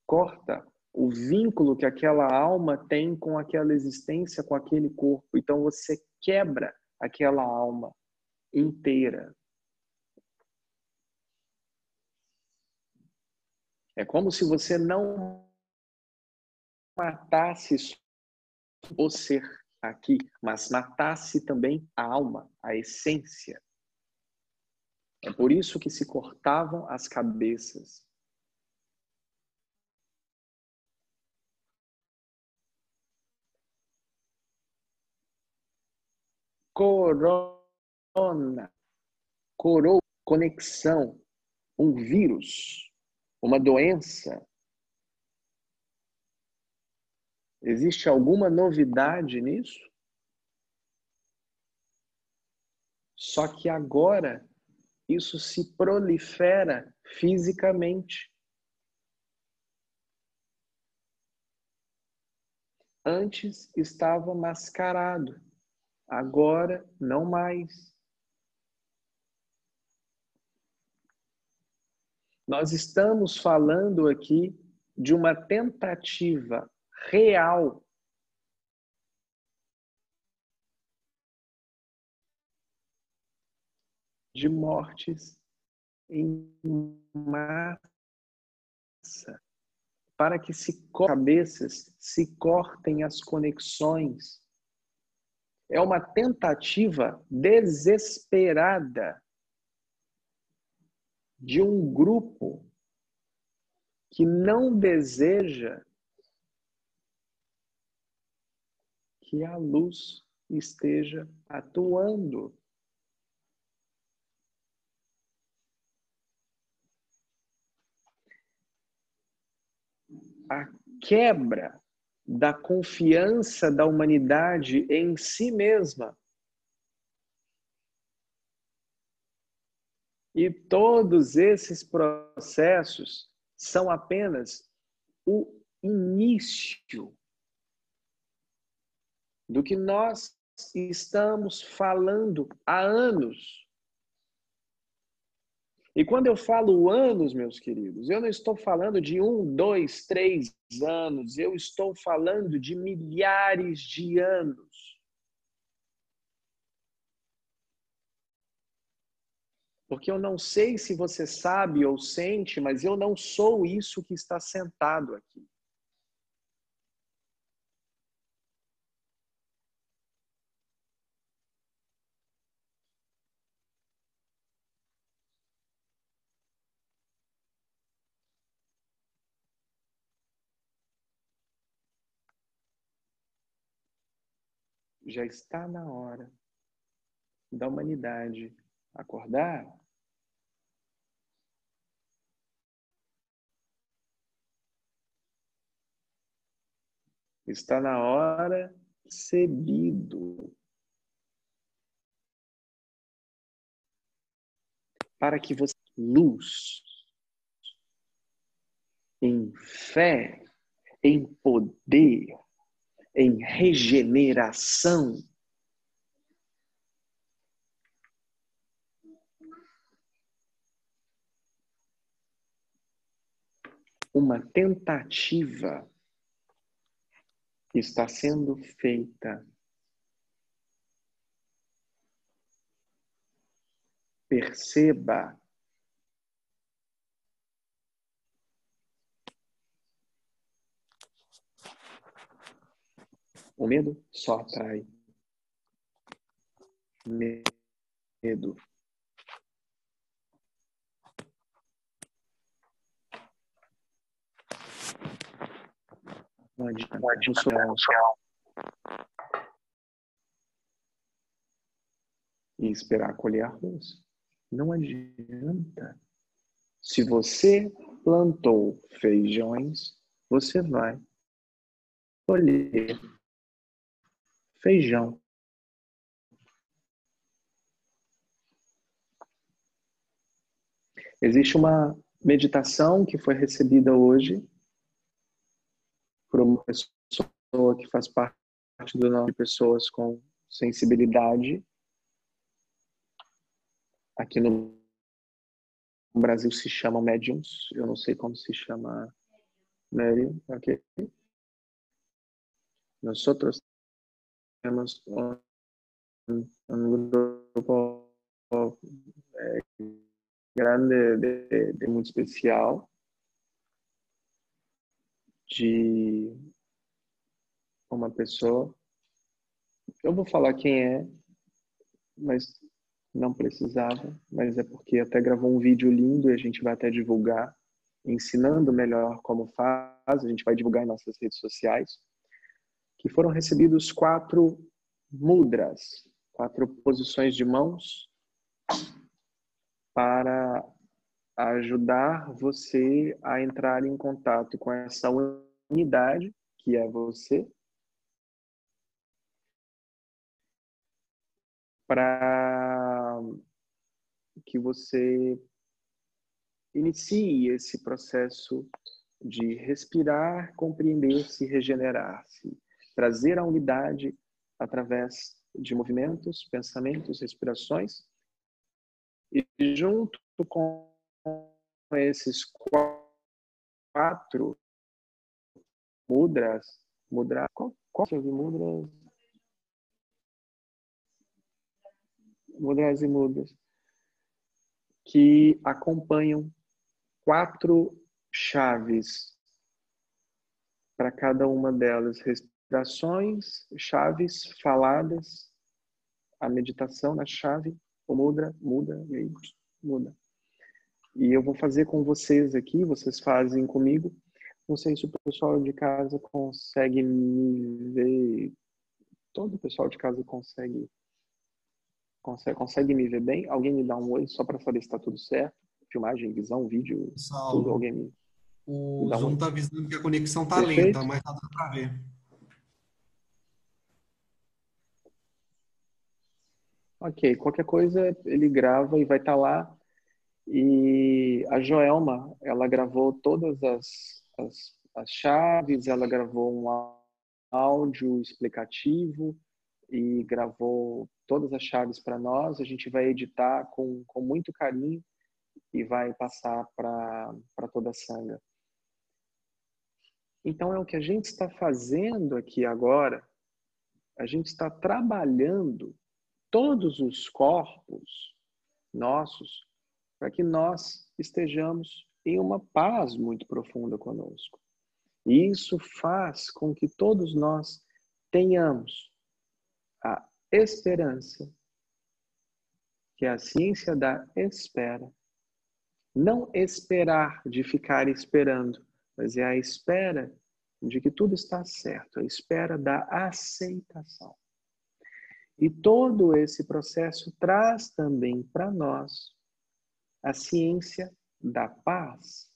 corta o vínculo que aquela alma tem com aquela existência, com aquele corpo. Então você quebra aquela alma inteira. É como se você não matasse o ser aqui, mas matasse também a alma, a essência. É por isso que se cortavam as cabeças. Corona, coroa, conexão, um vírus uma doença? Existe alguma novidade nisso? Só que agora isso se prolifera fisicamente. Antes estava mascarado, agora não mais. Nós estamos falando aqui de uma tentativa real. De mortes em massa, para que se cabeças se cortem as conexões. É uma tentativa desesperada de um grupo que não deseja que a luz esteja atuando. A quebra da confiança da humanidade em si mesma. E todos esses processos são apenas o início do que nós estamos falando há anos. E quando eu falo anos, meus queridos, eu não estou falando de um, dois, três anos, eu estou falando de milhares de anos. Porque eu não sei se você sabe ou sente, mas eu não sou isso que está sentado aqui. já está na hora da humanidade acordar. Está na hora cebido para que você luz em fé, em poder, em regeneração. Uma tentativa está sendo feita. Perceba O medo só atrai. Medo. Não adianta. Não adianta. E esperar colher arroz. Não adianta. Se você plantou feijões, você vai colher feijão Existe uma meditação que foi recebida hoje por uma pessoa que faz parte do nome de pessoas com sensibilidade. Aqui no Brasil se chama médiums, eu não sei como se chama médium, ok? Nós tenemos un, un grupo eh, grande de, de, muito especial de uma pessoa. Eu vou falar quem é, mas não precisava, mas é porque até gravou um vídeo lindo e a gente vai até divulgar, ensinando melhor como faz, a gente vai divulgar em nossas redes sociais que foram recebidos quatro mudras, quatro posições de mãos para ajudar você a entrar em contato com essa unidade que é você, para que você inicie esse processo de respirar, compreender-se, regenerar-se trazer a unidade através de movimentos, pensamentos, respirações. E junto com esses quatro mudras, mudra. Qual, são mudras? Mudras e mudras que acompanham quatro chaves para cada uma delas, respirações, chaves faladas, a meditação na chave, o mudra, muda e muda. E eu vou fazer com vocês aqui, vocês fazem comigo. Não sei se o pessoal de casa consegue me ver. Todo o pessoal de casa consegue consegue, consegue me ver bem? Alguém me dá um oi só para saber se está tudo certo? Filmagem, visão, vídeo, Saulo, tudo. Alguém me, o Zoom está avisando que a conexão está lenta, mas está dando para ver. Ok, qualquer coisa ele grava e vai estar tá lá. E a Joelma, ela gravou todas as, as, as chaves, ela gravou um áudio explicativo e gravou todas as chaves para nós. A gente vai editar com, com muito carinho e vai passar para toda a sanga. Então, é o que a gente está fazendo aqui agora. A gente está trabalhando todos os corpos nossos para que nós estejamos em uma paz muito profunda conosco. E isso faz com que todos nós tenhamos a esperança, que a ciência da espera. Não esperar de ficar esperando, mas é a espera de que tudo está certo, a espera da aceitação. E todo esse processo traz também para nós a ciência da paz,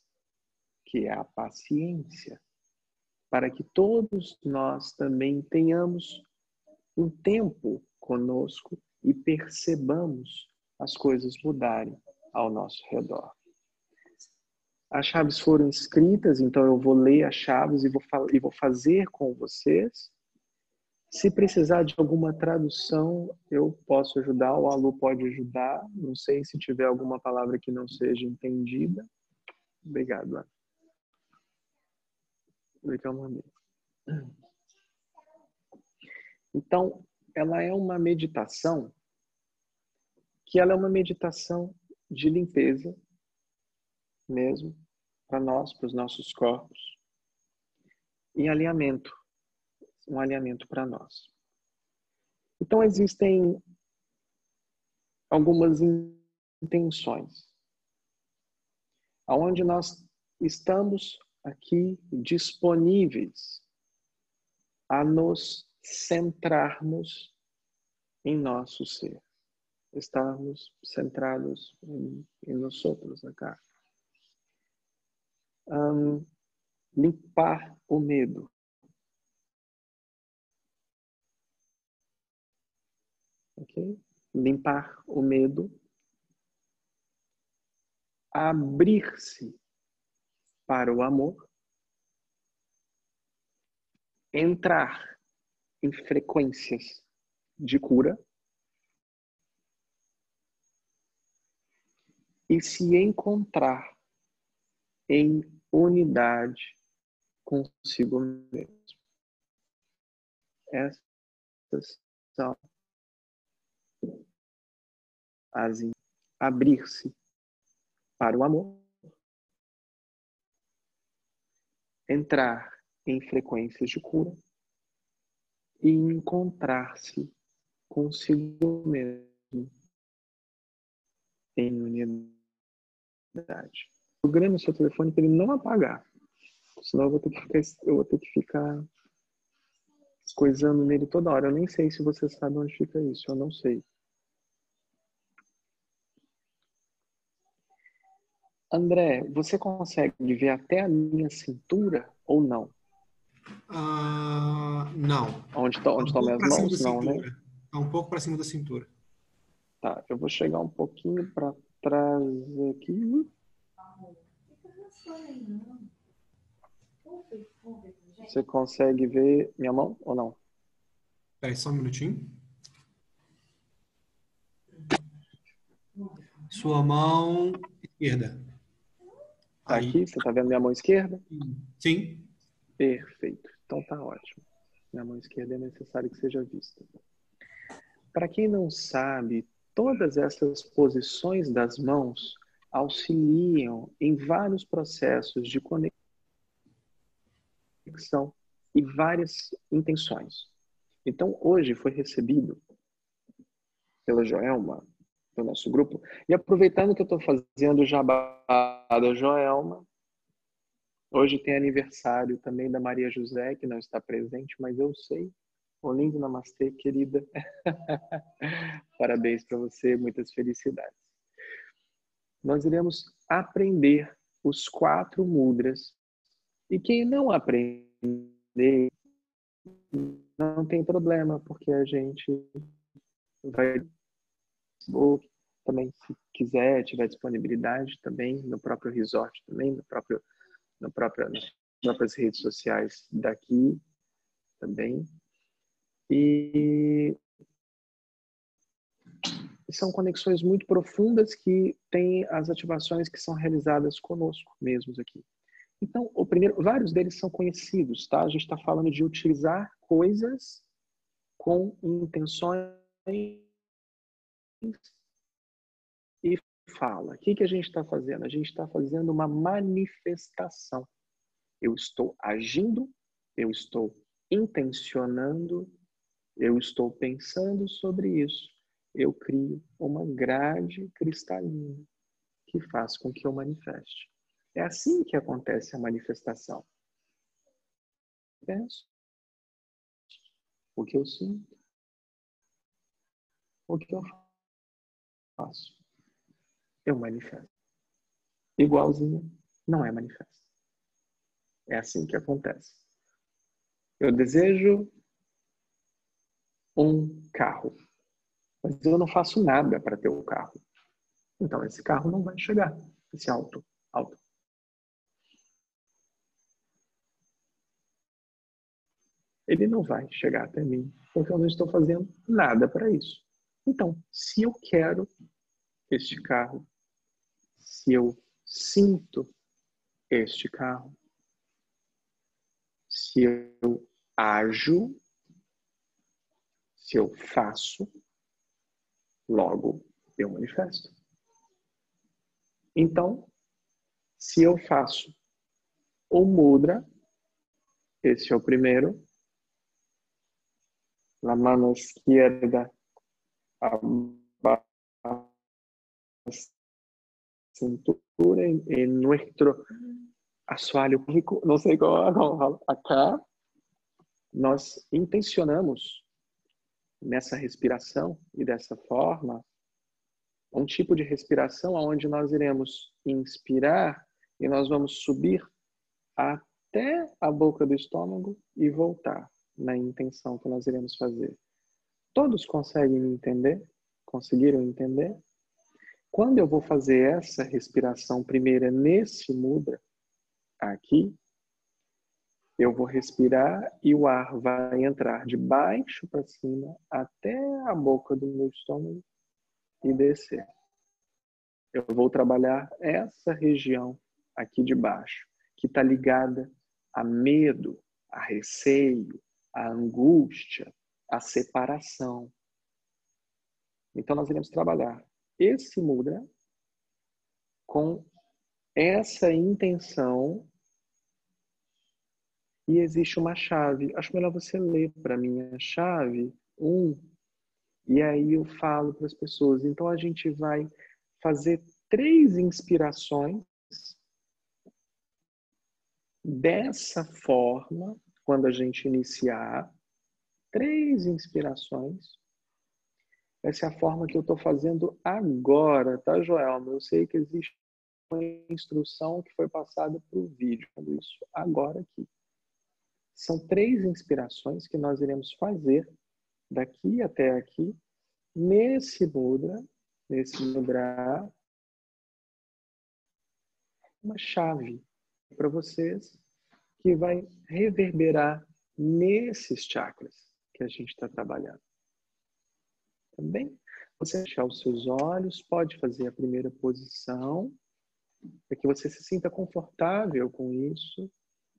que é a paciência, para que todos nós também tenhamos um tempo conosco e percebamos as coisas mudarem ao nosso redor. As chaves foram escritas, então eu vou ler as chaves e vou, e vou fazer com vocês. Se precisar de alguma tradução, eu posso ajudar, o Alu pode ajudar. Não sei se tiver alguma palavra que não seja entendida. Obrigado, Ana. Obrigado, Então, ela é uma meditação que ela é uma meditação de limpeza mesmo para nós, para os nossos corpos, em alinhamento, um alinhamento para nós. Então existem algumas intenções, aonde nós estamos aqui disponíveis a nos centrarmos em nosso ser, estarmos centrados em, em nós outros acá. Um, limpar o medo. Limpar o medo. Abrir-se para o amor. Entrar em frequências de cura e se encontrar em unidade consigo mesmo. Essas são as abrir-se para o amor, entrar em frequências de cura e encontrar-se consigo mesmo em unidade. Programe o seu telefone para ele não apagar. Senão eu vou ter que ficar, eu vou ter que ficar coisando nele toda hora. Eu nem sei se você sabe onde fica isso. Eu não sei. André, você consegue ver até a minha cintura ou não? Uh, não. Onde estão tá, onde tá um minhas mãos? Não, né? Tá um pouco para cima da cintura. Tá, eu vou chegar um pouquinho para trás aqui. Você consegue ver minha mão ou não? Peraí, só um minutinho. Sua mão esquerda. Tá aqui, você tá vendo minha mão esquerda? Sim. Perfeito. Então tá ótimo. Na mão esquerda é necessário que seja vista. Para quem não sabe, todas essas posições das mãos auxiliam em vários processos de conexão e várias intenções. Então, hoje foi recebido pela Joelma, do nosso grupo, e aproveitando que eu estou fazendo jabá da Joelma, hoje tem aniversário também da Maria José, que não está presente, mas eu sei. Olindo Namastê, querida. (laughs) Parabéns para você, muitas felicidades. Nós iremos aprender os quatro mudras. E quem não aprender, não tem problema, porque a gente vai Facebook também, se quiser, tiver disponibilidade também, no próprio resort também, no próprio, no próprio, nas próprias redes sociais daqui também. E são conexões muito profundas que têm as ativações que são realizadas conosco mesmos aqui. Então, o primeiro, vários deles são conhecidos, tá? A gente está falando de utilizar coisas com intenções e fala. O que, que a gente está fazendo? A gente está fazendo uma manifestação. Eu estou agindo, eu estou intencionando, eu estou pensando sobre isso. Eu crio uma grade cristalina que faz com que eu manifeste. É assim que acontece a manifestação. Penso o que eu sinto, o que eu faço, eu manifesto. Igualzinho não é manifesto. É assim que acontece. Eu desejo um carro, mas eu não faço nada para ter o um carro. Então esse carro não vai chegar, esse auto, auto. ele não vai chegar até mim, porque eu não estou fazendo nada para isso. Então, se eu quero este carro, se eu sinto este carro, se eu ajo, se eu faço, logo eu manifesto. Então, se eu faço o mudra, esse é o primeiro, la mano izquierda a cintura en, en nuestro assoalho público, não sei como, acá, nós intencionamos nessa respiração e dessa forma um tipo de respiração onde nós iremos inspirar e nós vamos subir até a boca do estômago e voltar na intenção que nós iremos fazer. Todos conseguem me entender? Conseguiram entender? Quando eu vou fazer essa respiração primeira nesse mudra, aqui, eu vou respirar e o ar vai entrar de baixo para cima até a boca do meu estômago e descer. Eu vou trabalhar essa região aqui de baixo, que está ligada a medo, a receio, a angústia, a separação. Então, nós iremos trabalhar esse mudra com essa intenção e existe uma chave. Acho melhor você ler para mim a chave 1 um, e aí eu falo para as pessoas. Então a gente vai fazer três inspirações dessa forma quando a gente iniciar, três inspirações. Essa é a forma que eu estou fazendo agora, tá, Joelma? Eu sei que existe uma instrução que foi passada para o vídeo, isso agora aqui. São três inspirações que nós iremos fazer daqui até aqui, nesse mudra, nesse mudra, uma chave para vocês que vai reverberar nesses chakras que a gente está trabalhando. Também você fechar os seus olhos, pode fazer a primeira posição, para que você se sinta confortável com isso.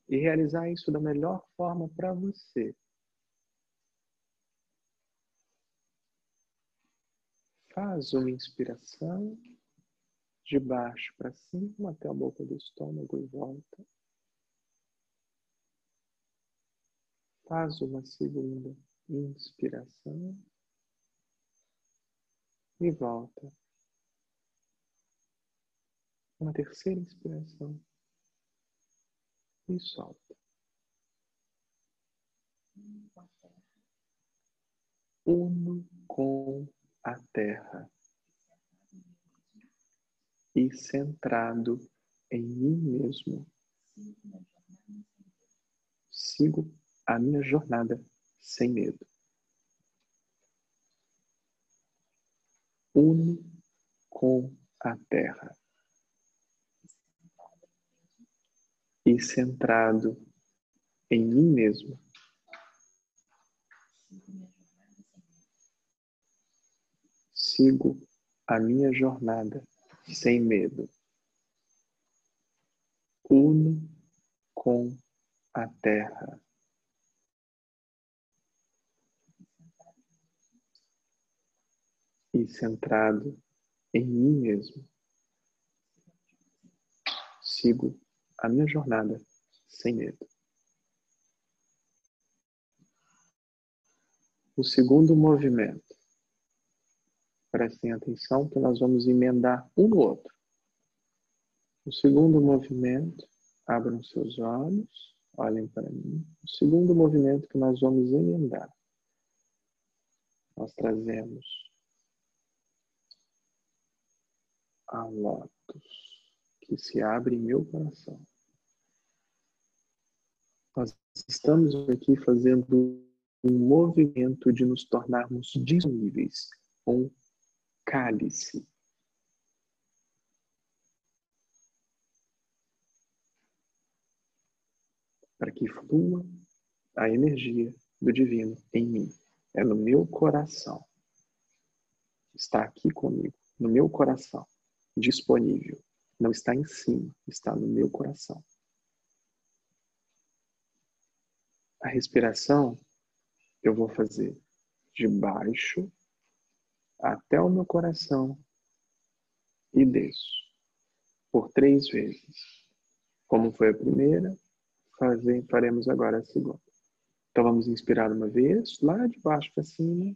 e realizar isso da melhor forma para você. Faz uma inspiração de baixo para cima até a boca do estômago e volta. Faz uma segunda inspiração e volta. Uma terceira inspiração e solta. Uno com a terra e centrado em mim mesmo. Sigo a minha jornada sem medo. Uno com a terra e centrado em mim mesmo. Sigo a minha jornada sem medo. Uno com a terra. E centrado em mim mesmo. Sigo a minha jornada sem medo. O segundo movimento. Prestem atenção que nós vamos emendar um no outro. O segundo movimento, abram seus olhos, olhem para mim. O segundo movimento que nós vamos emendar. Nós trazemos a lótus que se abre em meu coração. Nós estamos aqui fazendo um movimento de nos tornarmos disponíveis, um cálice. Para que flua a energia do divino em mim. É no meu coração. Está aqui comigo, no meu coração, disponível. Não está em cima, está no meu coração. A respiração eu vou fazer de baixo até o meu coração e desço por três vezes. Como foi a primeira, fazer, faremos agora a segunda. Então vamos inspirar uma vez, lá de baixo para cima,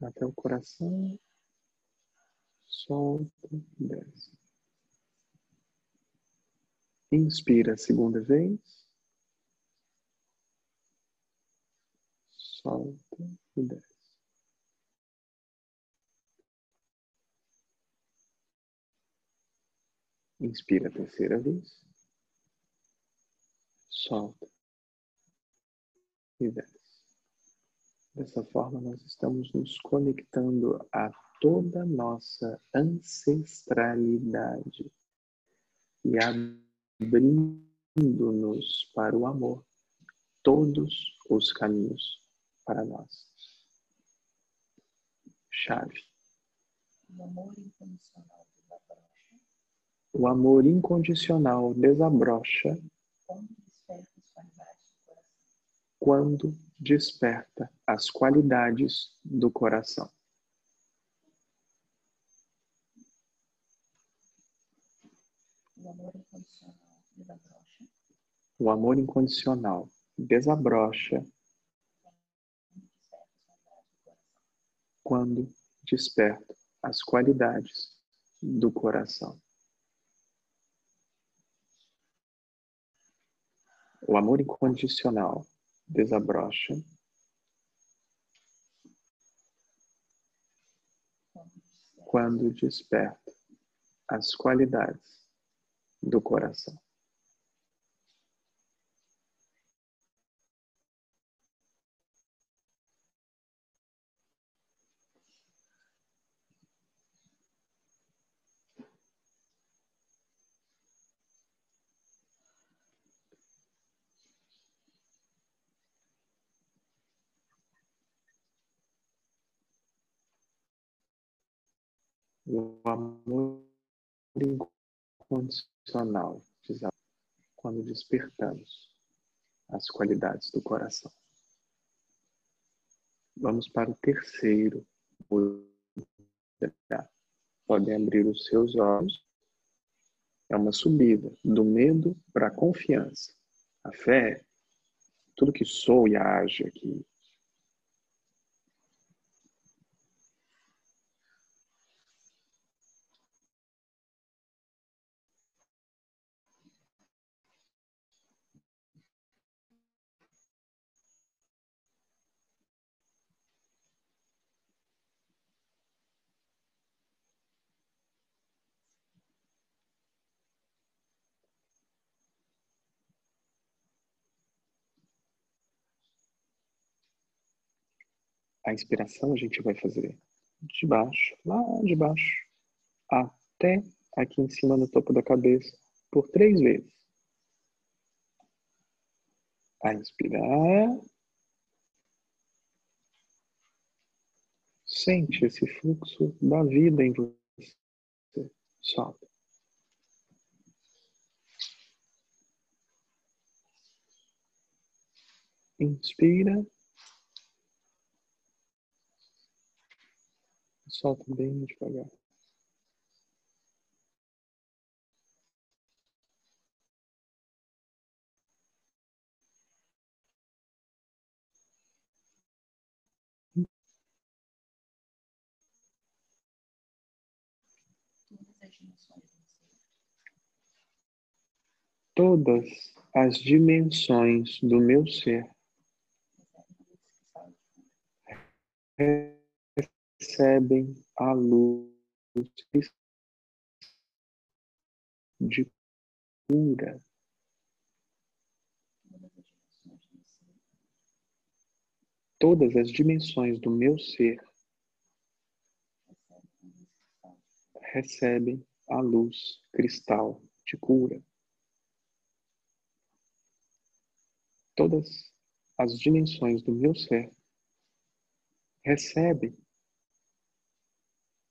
até o coração, solta, desce. Inspira a segunda vez. solta e desce. Inspira a terceira vez, solta e desce. Dessa forma, nós estamos nos conectando a toda a nossa ancestralidade e abrindo-nos para o amor, todos os caminhos para nós. Chave. O amor incondicional desabrocha. O amor incondicional desabrocha quando desperta as qualidades do coração. O amor incondicional desabrocha. O amor incondicional desabrocha quando desperto as qualidades do coração. O amor incondicional desabrocha quando desperto as qualidades do coração. o amor incondicional quando despertamos as qualidades do coração. Vamos para o terceiro Podem abrir os seus olhos. É uma subida do medo para a confiança. A fé, tudo que sou e age aqui, A inspiração a gente vai fazer de baixo, lá de baixo, até aqui em cima no topo da cabeça, por três vezes. A inspirar. Sente esse fluxo da vida em você. Solta. Inspira. Solta bem devagar. Todas as dimensões do meu ser recebem a luz de cura. Todas as dimensões do meu ser recebem a luz cristal de cura. Todas as dimensões do meu ser recebem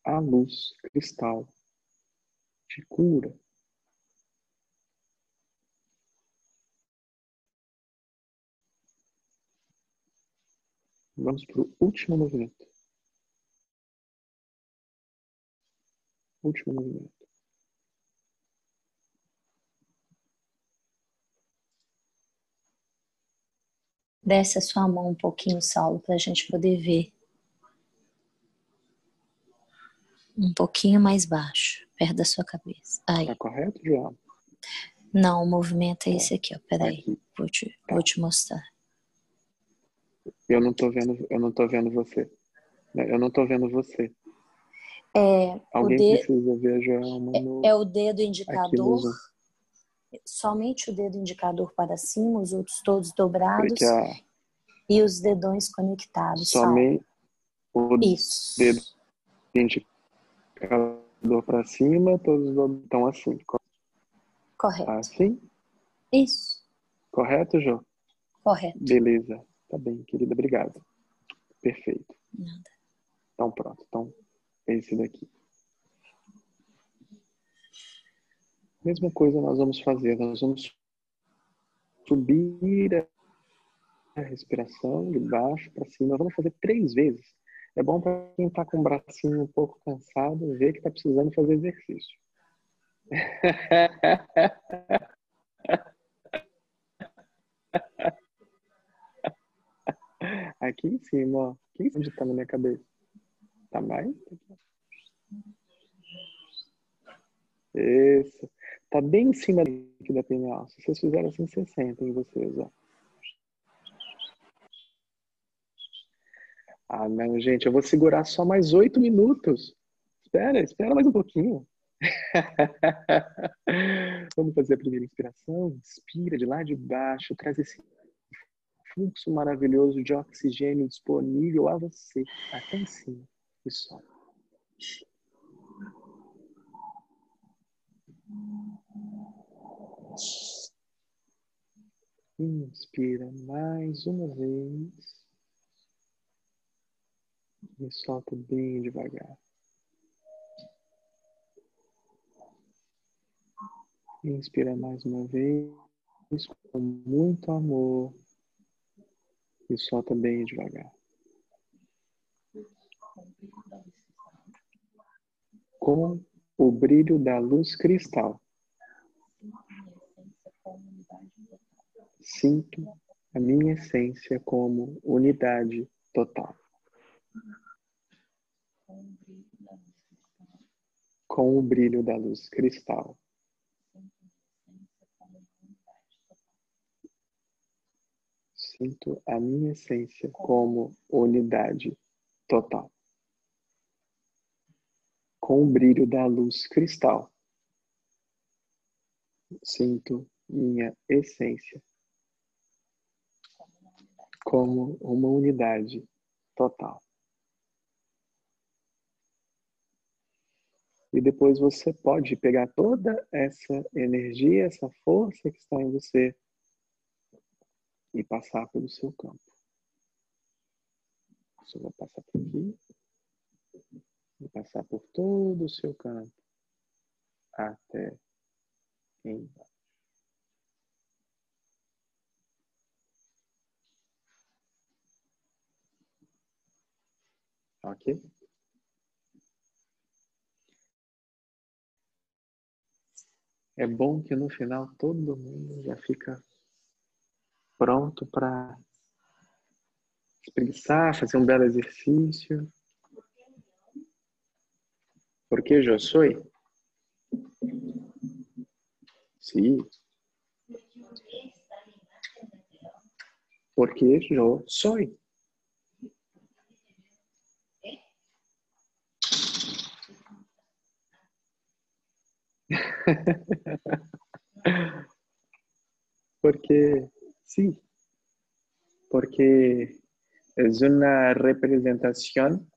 a luz cristal de cura. Vamos para o último movimento. Último movimento. Desce a sua mão um pouquinho, Saulo, para a gente poder ver um pouquinho mais baixo, perto da sua cabeça. Aí. Tá correto, João? Não, o movimento é esse aqui, ó. Peraí, vou te, tá. vou te mostrar. Eu não tô vendo, eu não tô vendo você. Eu não tô vendo você. É, Alguém o precisa ver a Joelma no, é, é o dedo indicador, somente o dedo indicador para cima, os outros todos dobrados a... e os dedões conectados. Somente o Isso. dedo indicador indicador para cima, todos estão assim. Correto. Assim? Isso. Correto, Jô? Correto. Beleza. Tá bem, querida. Obrigado. Perfeito. Nada. Então, pronto. Então, esse daqui. Mesma coisa nós vamos fazer. Nós vamos subir a respiração de baixo para cima. Nós vamos fazer três vezes é bom para quem está com o bracinho um pouco cansado ver que está precisando fazer exercício. (laughs) Aqui em cima, ó. Aqui está na minha cabeça. Tá mais? Isso. Tá bem em cima aqui da pineal. Se vocês fizerem assim, vocês sentem vocês, ó. Ah, não, gente, eu vou segurar só mais oito minutos. Espera, espera mais um pouquinho. (laughs) Vamos fazer a primeira inspiração. Inspira de lá de baixo, traz esse fluxo maravilhoso de oxigênio disponível a você, até em cima. E solta. Inspira mais uma vez. E solta bem devagar. Inspira mais uma vez. com muito amor e solta bem devagar. Com o brilho da luz cristal. Sinto a minha essência como unidade total. Com o brilho da luz cristal. Sinto a minha essência como unidade total. Com o brilho da luz cristal, sinto minha essência como uma unidade total. E depois você pode pegar toda essa energia, essa força que está em você e passar pelo seu campo. Você vai passar por aqui e passar por todo o seu campo até embaixo. Ok? É bom que no final todo mundo já fica pronto para espreguiçar, fazer um belo exercício. Porque eu sou? Sim. Porque eu sou. (laughs) porque sí, porque es una representación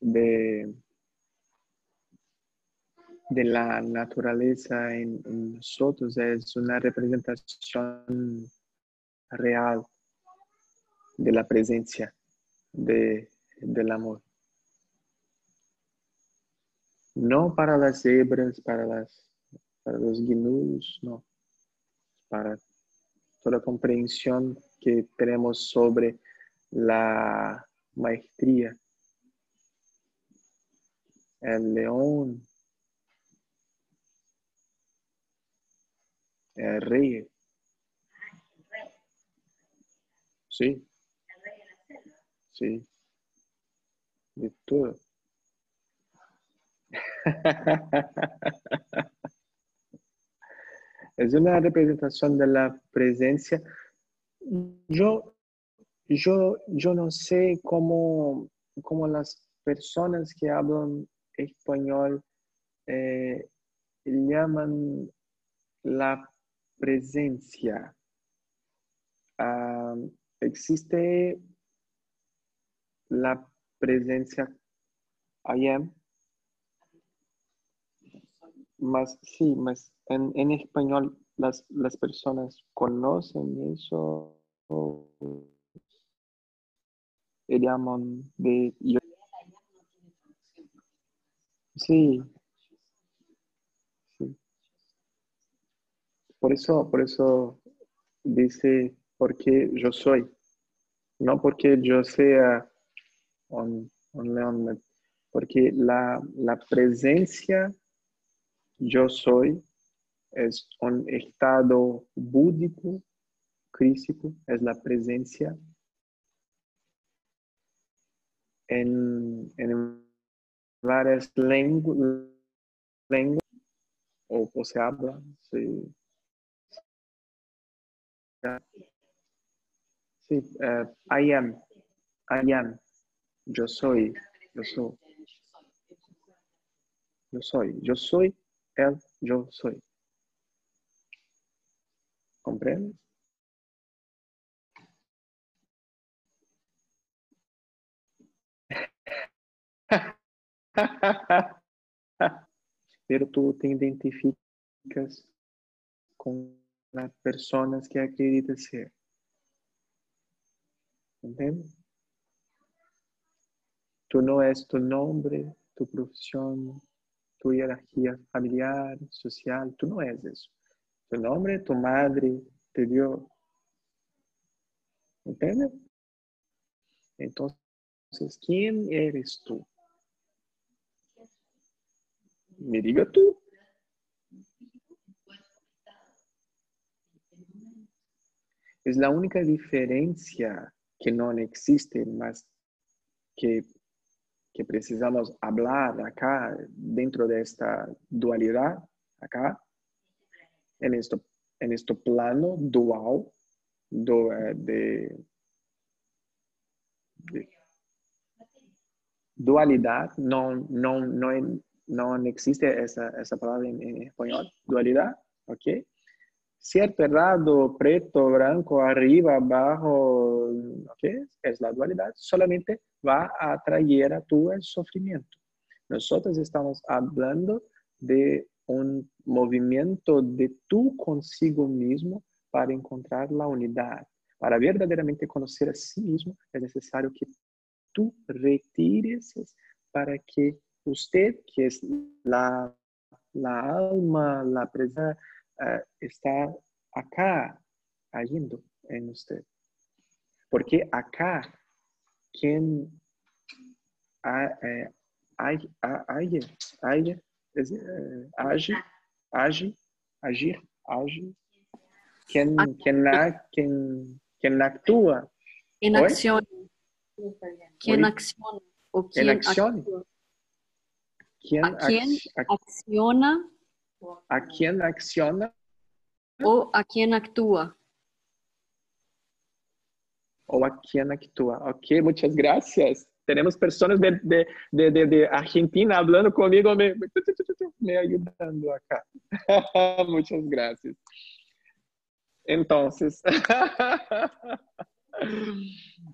de, de la naturaleza en, nosotros, es una representación real de la presencia de, del amor. No para las cebras, para, las, para los gnus, no. Para toda comprensión que tenemos sobre la maestría. El león, el rey. Sí. Sí. De todo. (laughs) es una representación de la presencia. Yo, yo, yo no sé cómo, cómo las personas que hablan español eh, llaman la presencia. Ah, existe la presencia I am más, sí, más en, en español las, las personas conocen eso o llaman de yo. Sí. sí. Por eso, por eso dice porque yo soy, no porque yo sea un, un león, porque la, la presencia yo soy es un estado búdico, crístico, es la presencia en, en varias lenguas o, o, se habla. Sí, sí uh, I am, I am, yo soy, yo soy. Yo soy, yo soy el yo soy. ¿Comprendes? (laughs) Pero tú te identificas con las personas que acreditas ser. ¿Entiendes? Tú no es tu nombre, tu profesión, tu hierarquia familiar, social, tu não és isso. Tu nombre, tu madre te dio. ¿Entiendes? Entonces, ¿quién eres tú? Me diga tú. Es la única diferencia que no existe, más que, que precisamos hablar acá dentro de esta dualidad, acá, en este, en este plano dual eh, de, dualidad, no, no, no, no existe esa, esa palabra en, español, dualidad, ¿ok? Cierto, errado, preto, blanco, arriba, abajo, ¿ok? Es la dualidad, solamente va a atraer a tu el sufrimiento. Nosotros estamos hablando de un movimiento de tú consigo mismo para encontrar la unidad. Para verdaderamente conocer a sí mismo es necesario que tú retires para que usted, que es la, la alma, la presencia, uh, está acá, agindo en usted. Porque acá, quien eh, age, age, age, age, agir, age, quien, quien, quien, quien actúa. En acción. Quien acciona. O acción. Actúa. ¿Quién ¿A quién acciona? ¿A quién acciona? O a quién actúa. O a quién actúa. Ok, muchas gracias. Tenemos personas de, de, de, de Argentina hablando conmigo, me, me ayudando acá. (laughs) muchas gracias. Entonces, (laughs)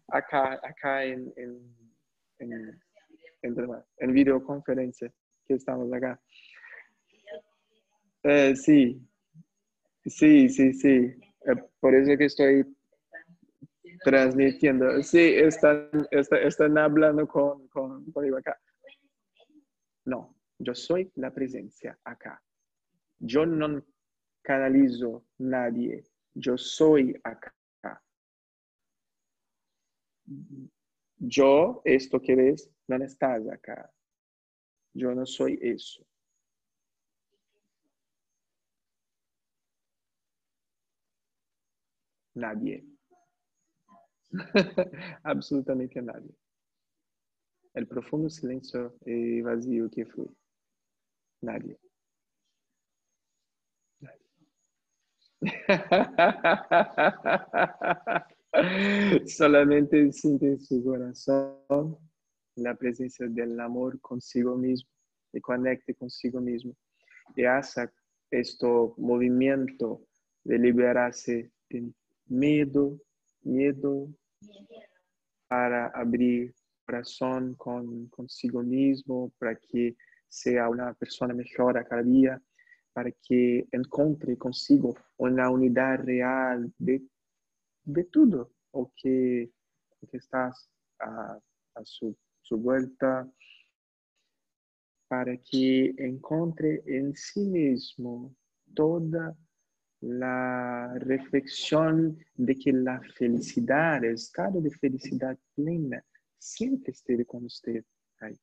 acá, acá en, en, en, en, videoconferencia que estamos acá. Eh, sí, sí, sí, sí. Eh, por eso que estoy transmitiendo. Sí, están, están, hablando con, con, conmigo acá. No, yo soy la presencia acá. Yo no canalizo nadie. Yo soy acá. Yo, esto que ves, no estás acá. Yo no soy eso. Nadie. (laughs) Absolutamente nadie. El profundo silencio y vacío que fue. Nadie. (laughs) Solamente siente en su corazón la presencia del amor consigo mismo y conecte consigo mismo. Y hace este movimiento de liberarse de miedo, miedo para abrir corazón con consigo mismo, para que sea una persona mejor a cada día, para que encontre consigo una unidad real de, de todo o que, que estás a, a su, su vuelta, para que encontre en sí mismo toda la reflexión de que la felicidad, el estado de felicidad plena, siempre esté con usted ahí.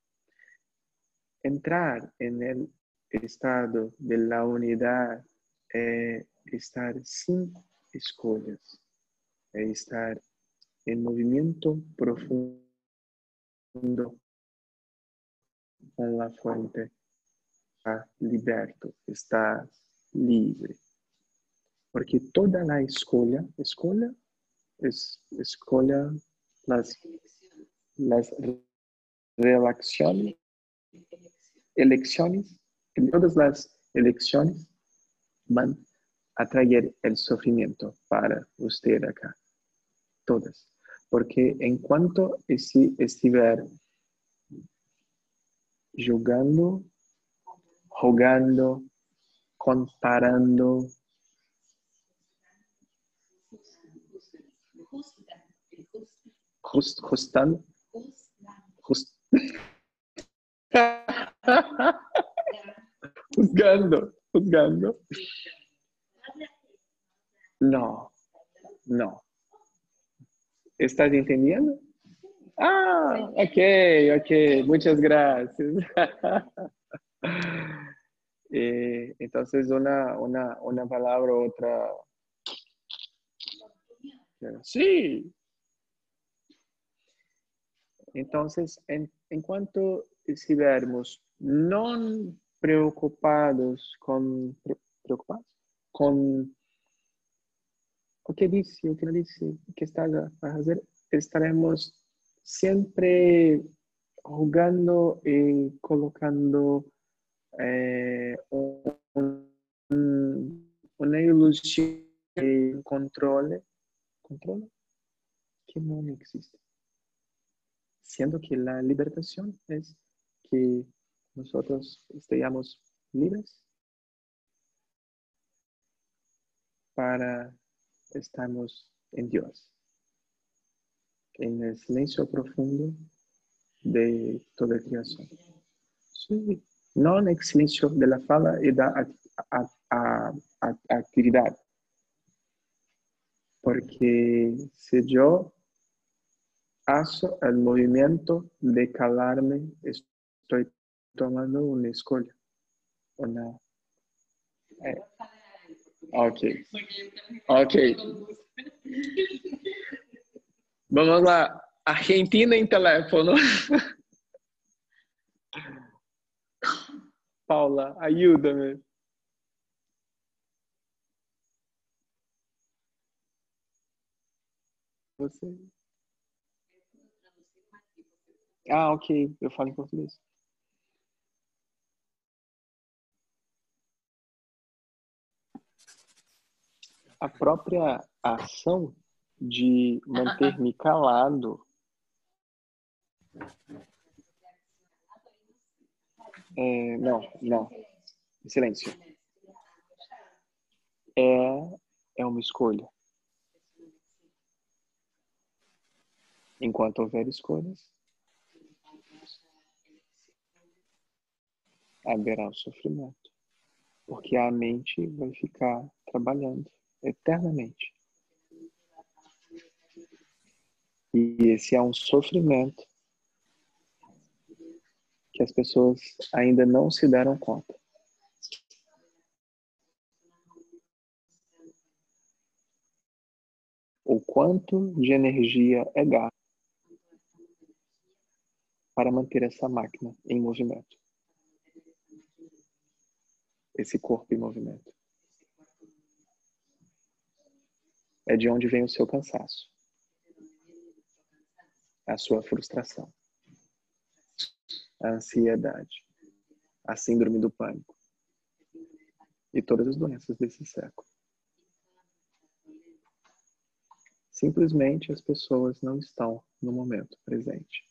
Entrar en el estado de la unidad es estar sin escolhas, es estar en movimiento profundo con la fuente. Está liberto, está libre. Porque toda la escolha, escolha es escolha las, las relaciones, elecciones todas las elecciones van a traer el sufrimiento para usted acá. Todas. Porque en cuanto estiver jugando, jugando, comparando, just, justando, just, (laughs) juzgando, juzgando. No, no. ¿Estás entendiendo? Ah, ok, ok. Muchas gracias. (laughs) eh, entonces, una, una, una palabra, otra. Sí. Entonces, en, en cuanto estivermos no preocupados con, preocupados con o que disse, o que não disse, o que está a fazer, estaremos sempre jugando e colocando eh, un, una ilusión de controle, controle, que no existe. Siendo que la liberación es que nosotros estemos libres para estamos en Dios, en el silencio profundo de toda creación. Sí, no en el silencio de la fala y de la actividad. Porque si yo hago el movimiento de calarme, estoy tomando una escolha. Una, eh, Ok. Ok. Vamos lá. Argentina em teléfono. (laughs) Paula, ajuda-me. Você. Ah, ok. Eu falo em português. a própria ação de manter-me calado é, não, não. Silêncio. É, é uma escolha. Enquanto houver escolhas, haverá o sofrimento. Porque a mente vai ficar trabalhando eternamente. E esse é um sofrimento que as pessoas ainda não se deram conta. O quanto de energia é gasto para manter essa máquina em movimento. Esse corpo em movimento. é de onde vem o seu cansaço, a sua frustração, a ansiedade, a síndrome do pânico e todas as doenças desse século. Simplesmente as pessoas não estão no momento presente.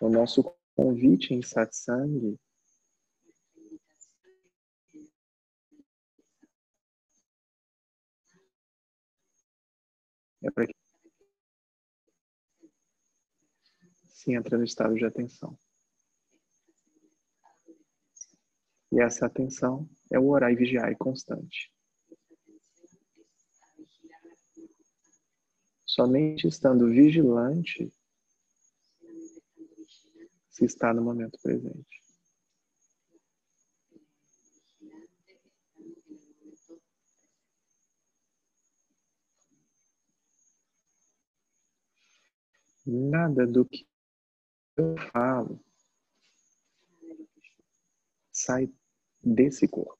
O nosso convite em satsang É para que se entra no estado de atenção. E essa atenção é o orar e vigiar constante. Somente estando vigilante se está no momento presente. Nada do que eu falo sai desse corpo.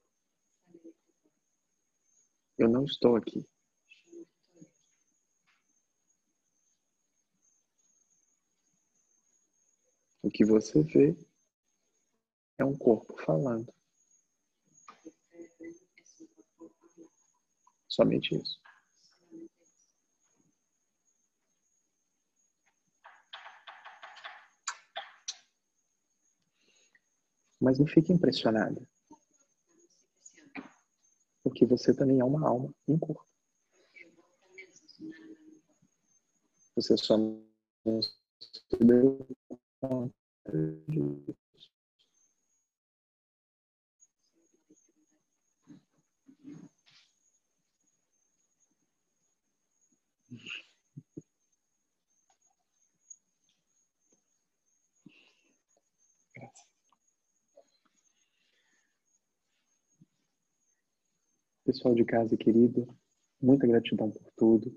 Eu não estou aqui. O que você vê é um corpo falando. Somente isso. Mas não fique impressionada. Porque você também é uma alma e um corpo. Você só não se deu conta. Pessoal de casa querido, muita gratidão por tudo.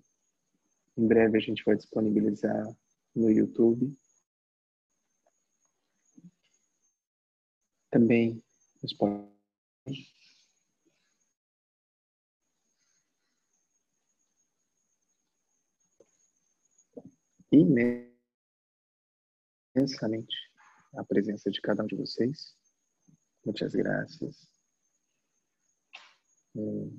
Em breve a gente vai disponibilizar no YouTube Também no. Imensamente a presença de cada um de vocês. Muitas graças. Hum.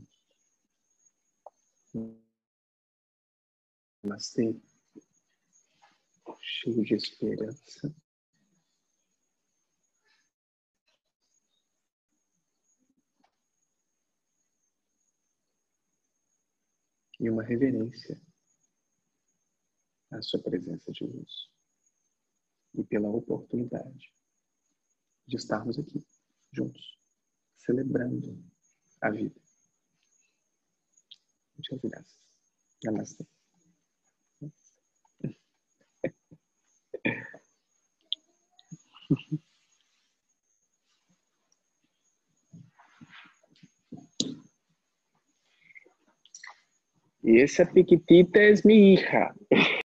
Namastê. Cheio de esperança. E uma reverência à sua presença de luz e pela oportunidade de estarmos aqui juntos, celebrando a vida. Muchas gracias. Namaste. (laughs) Y esa piquitita es mi hija.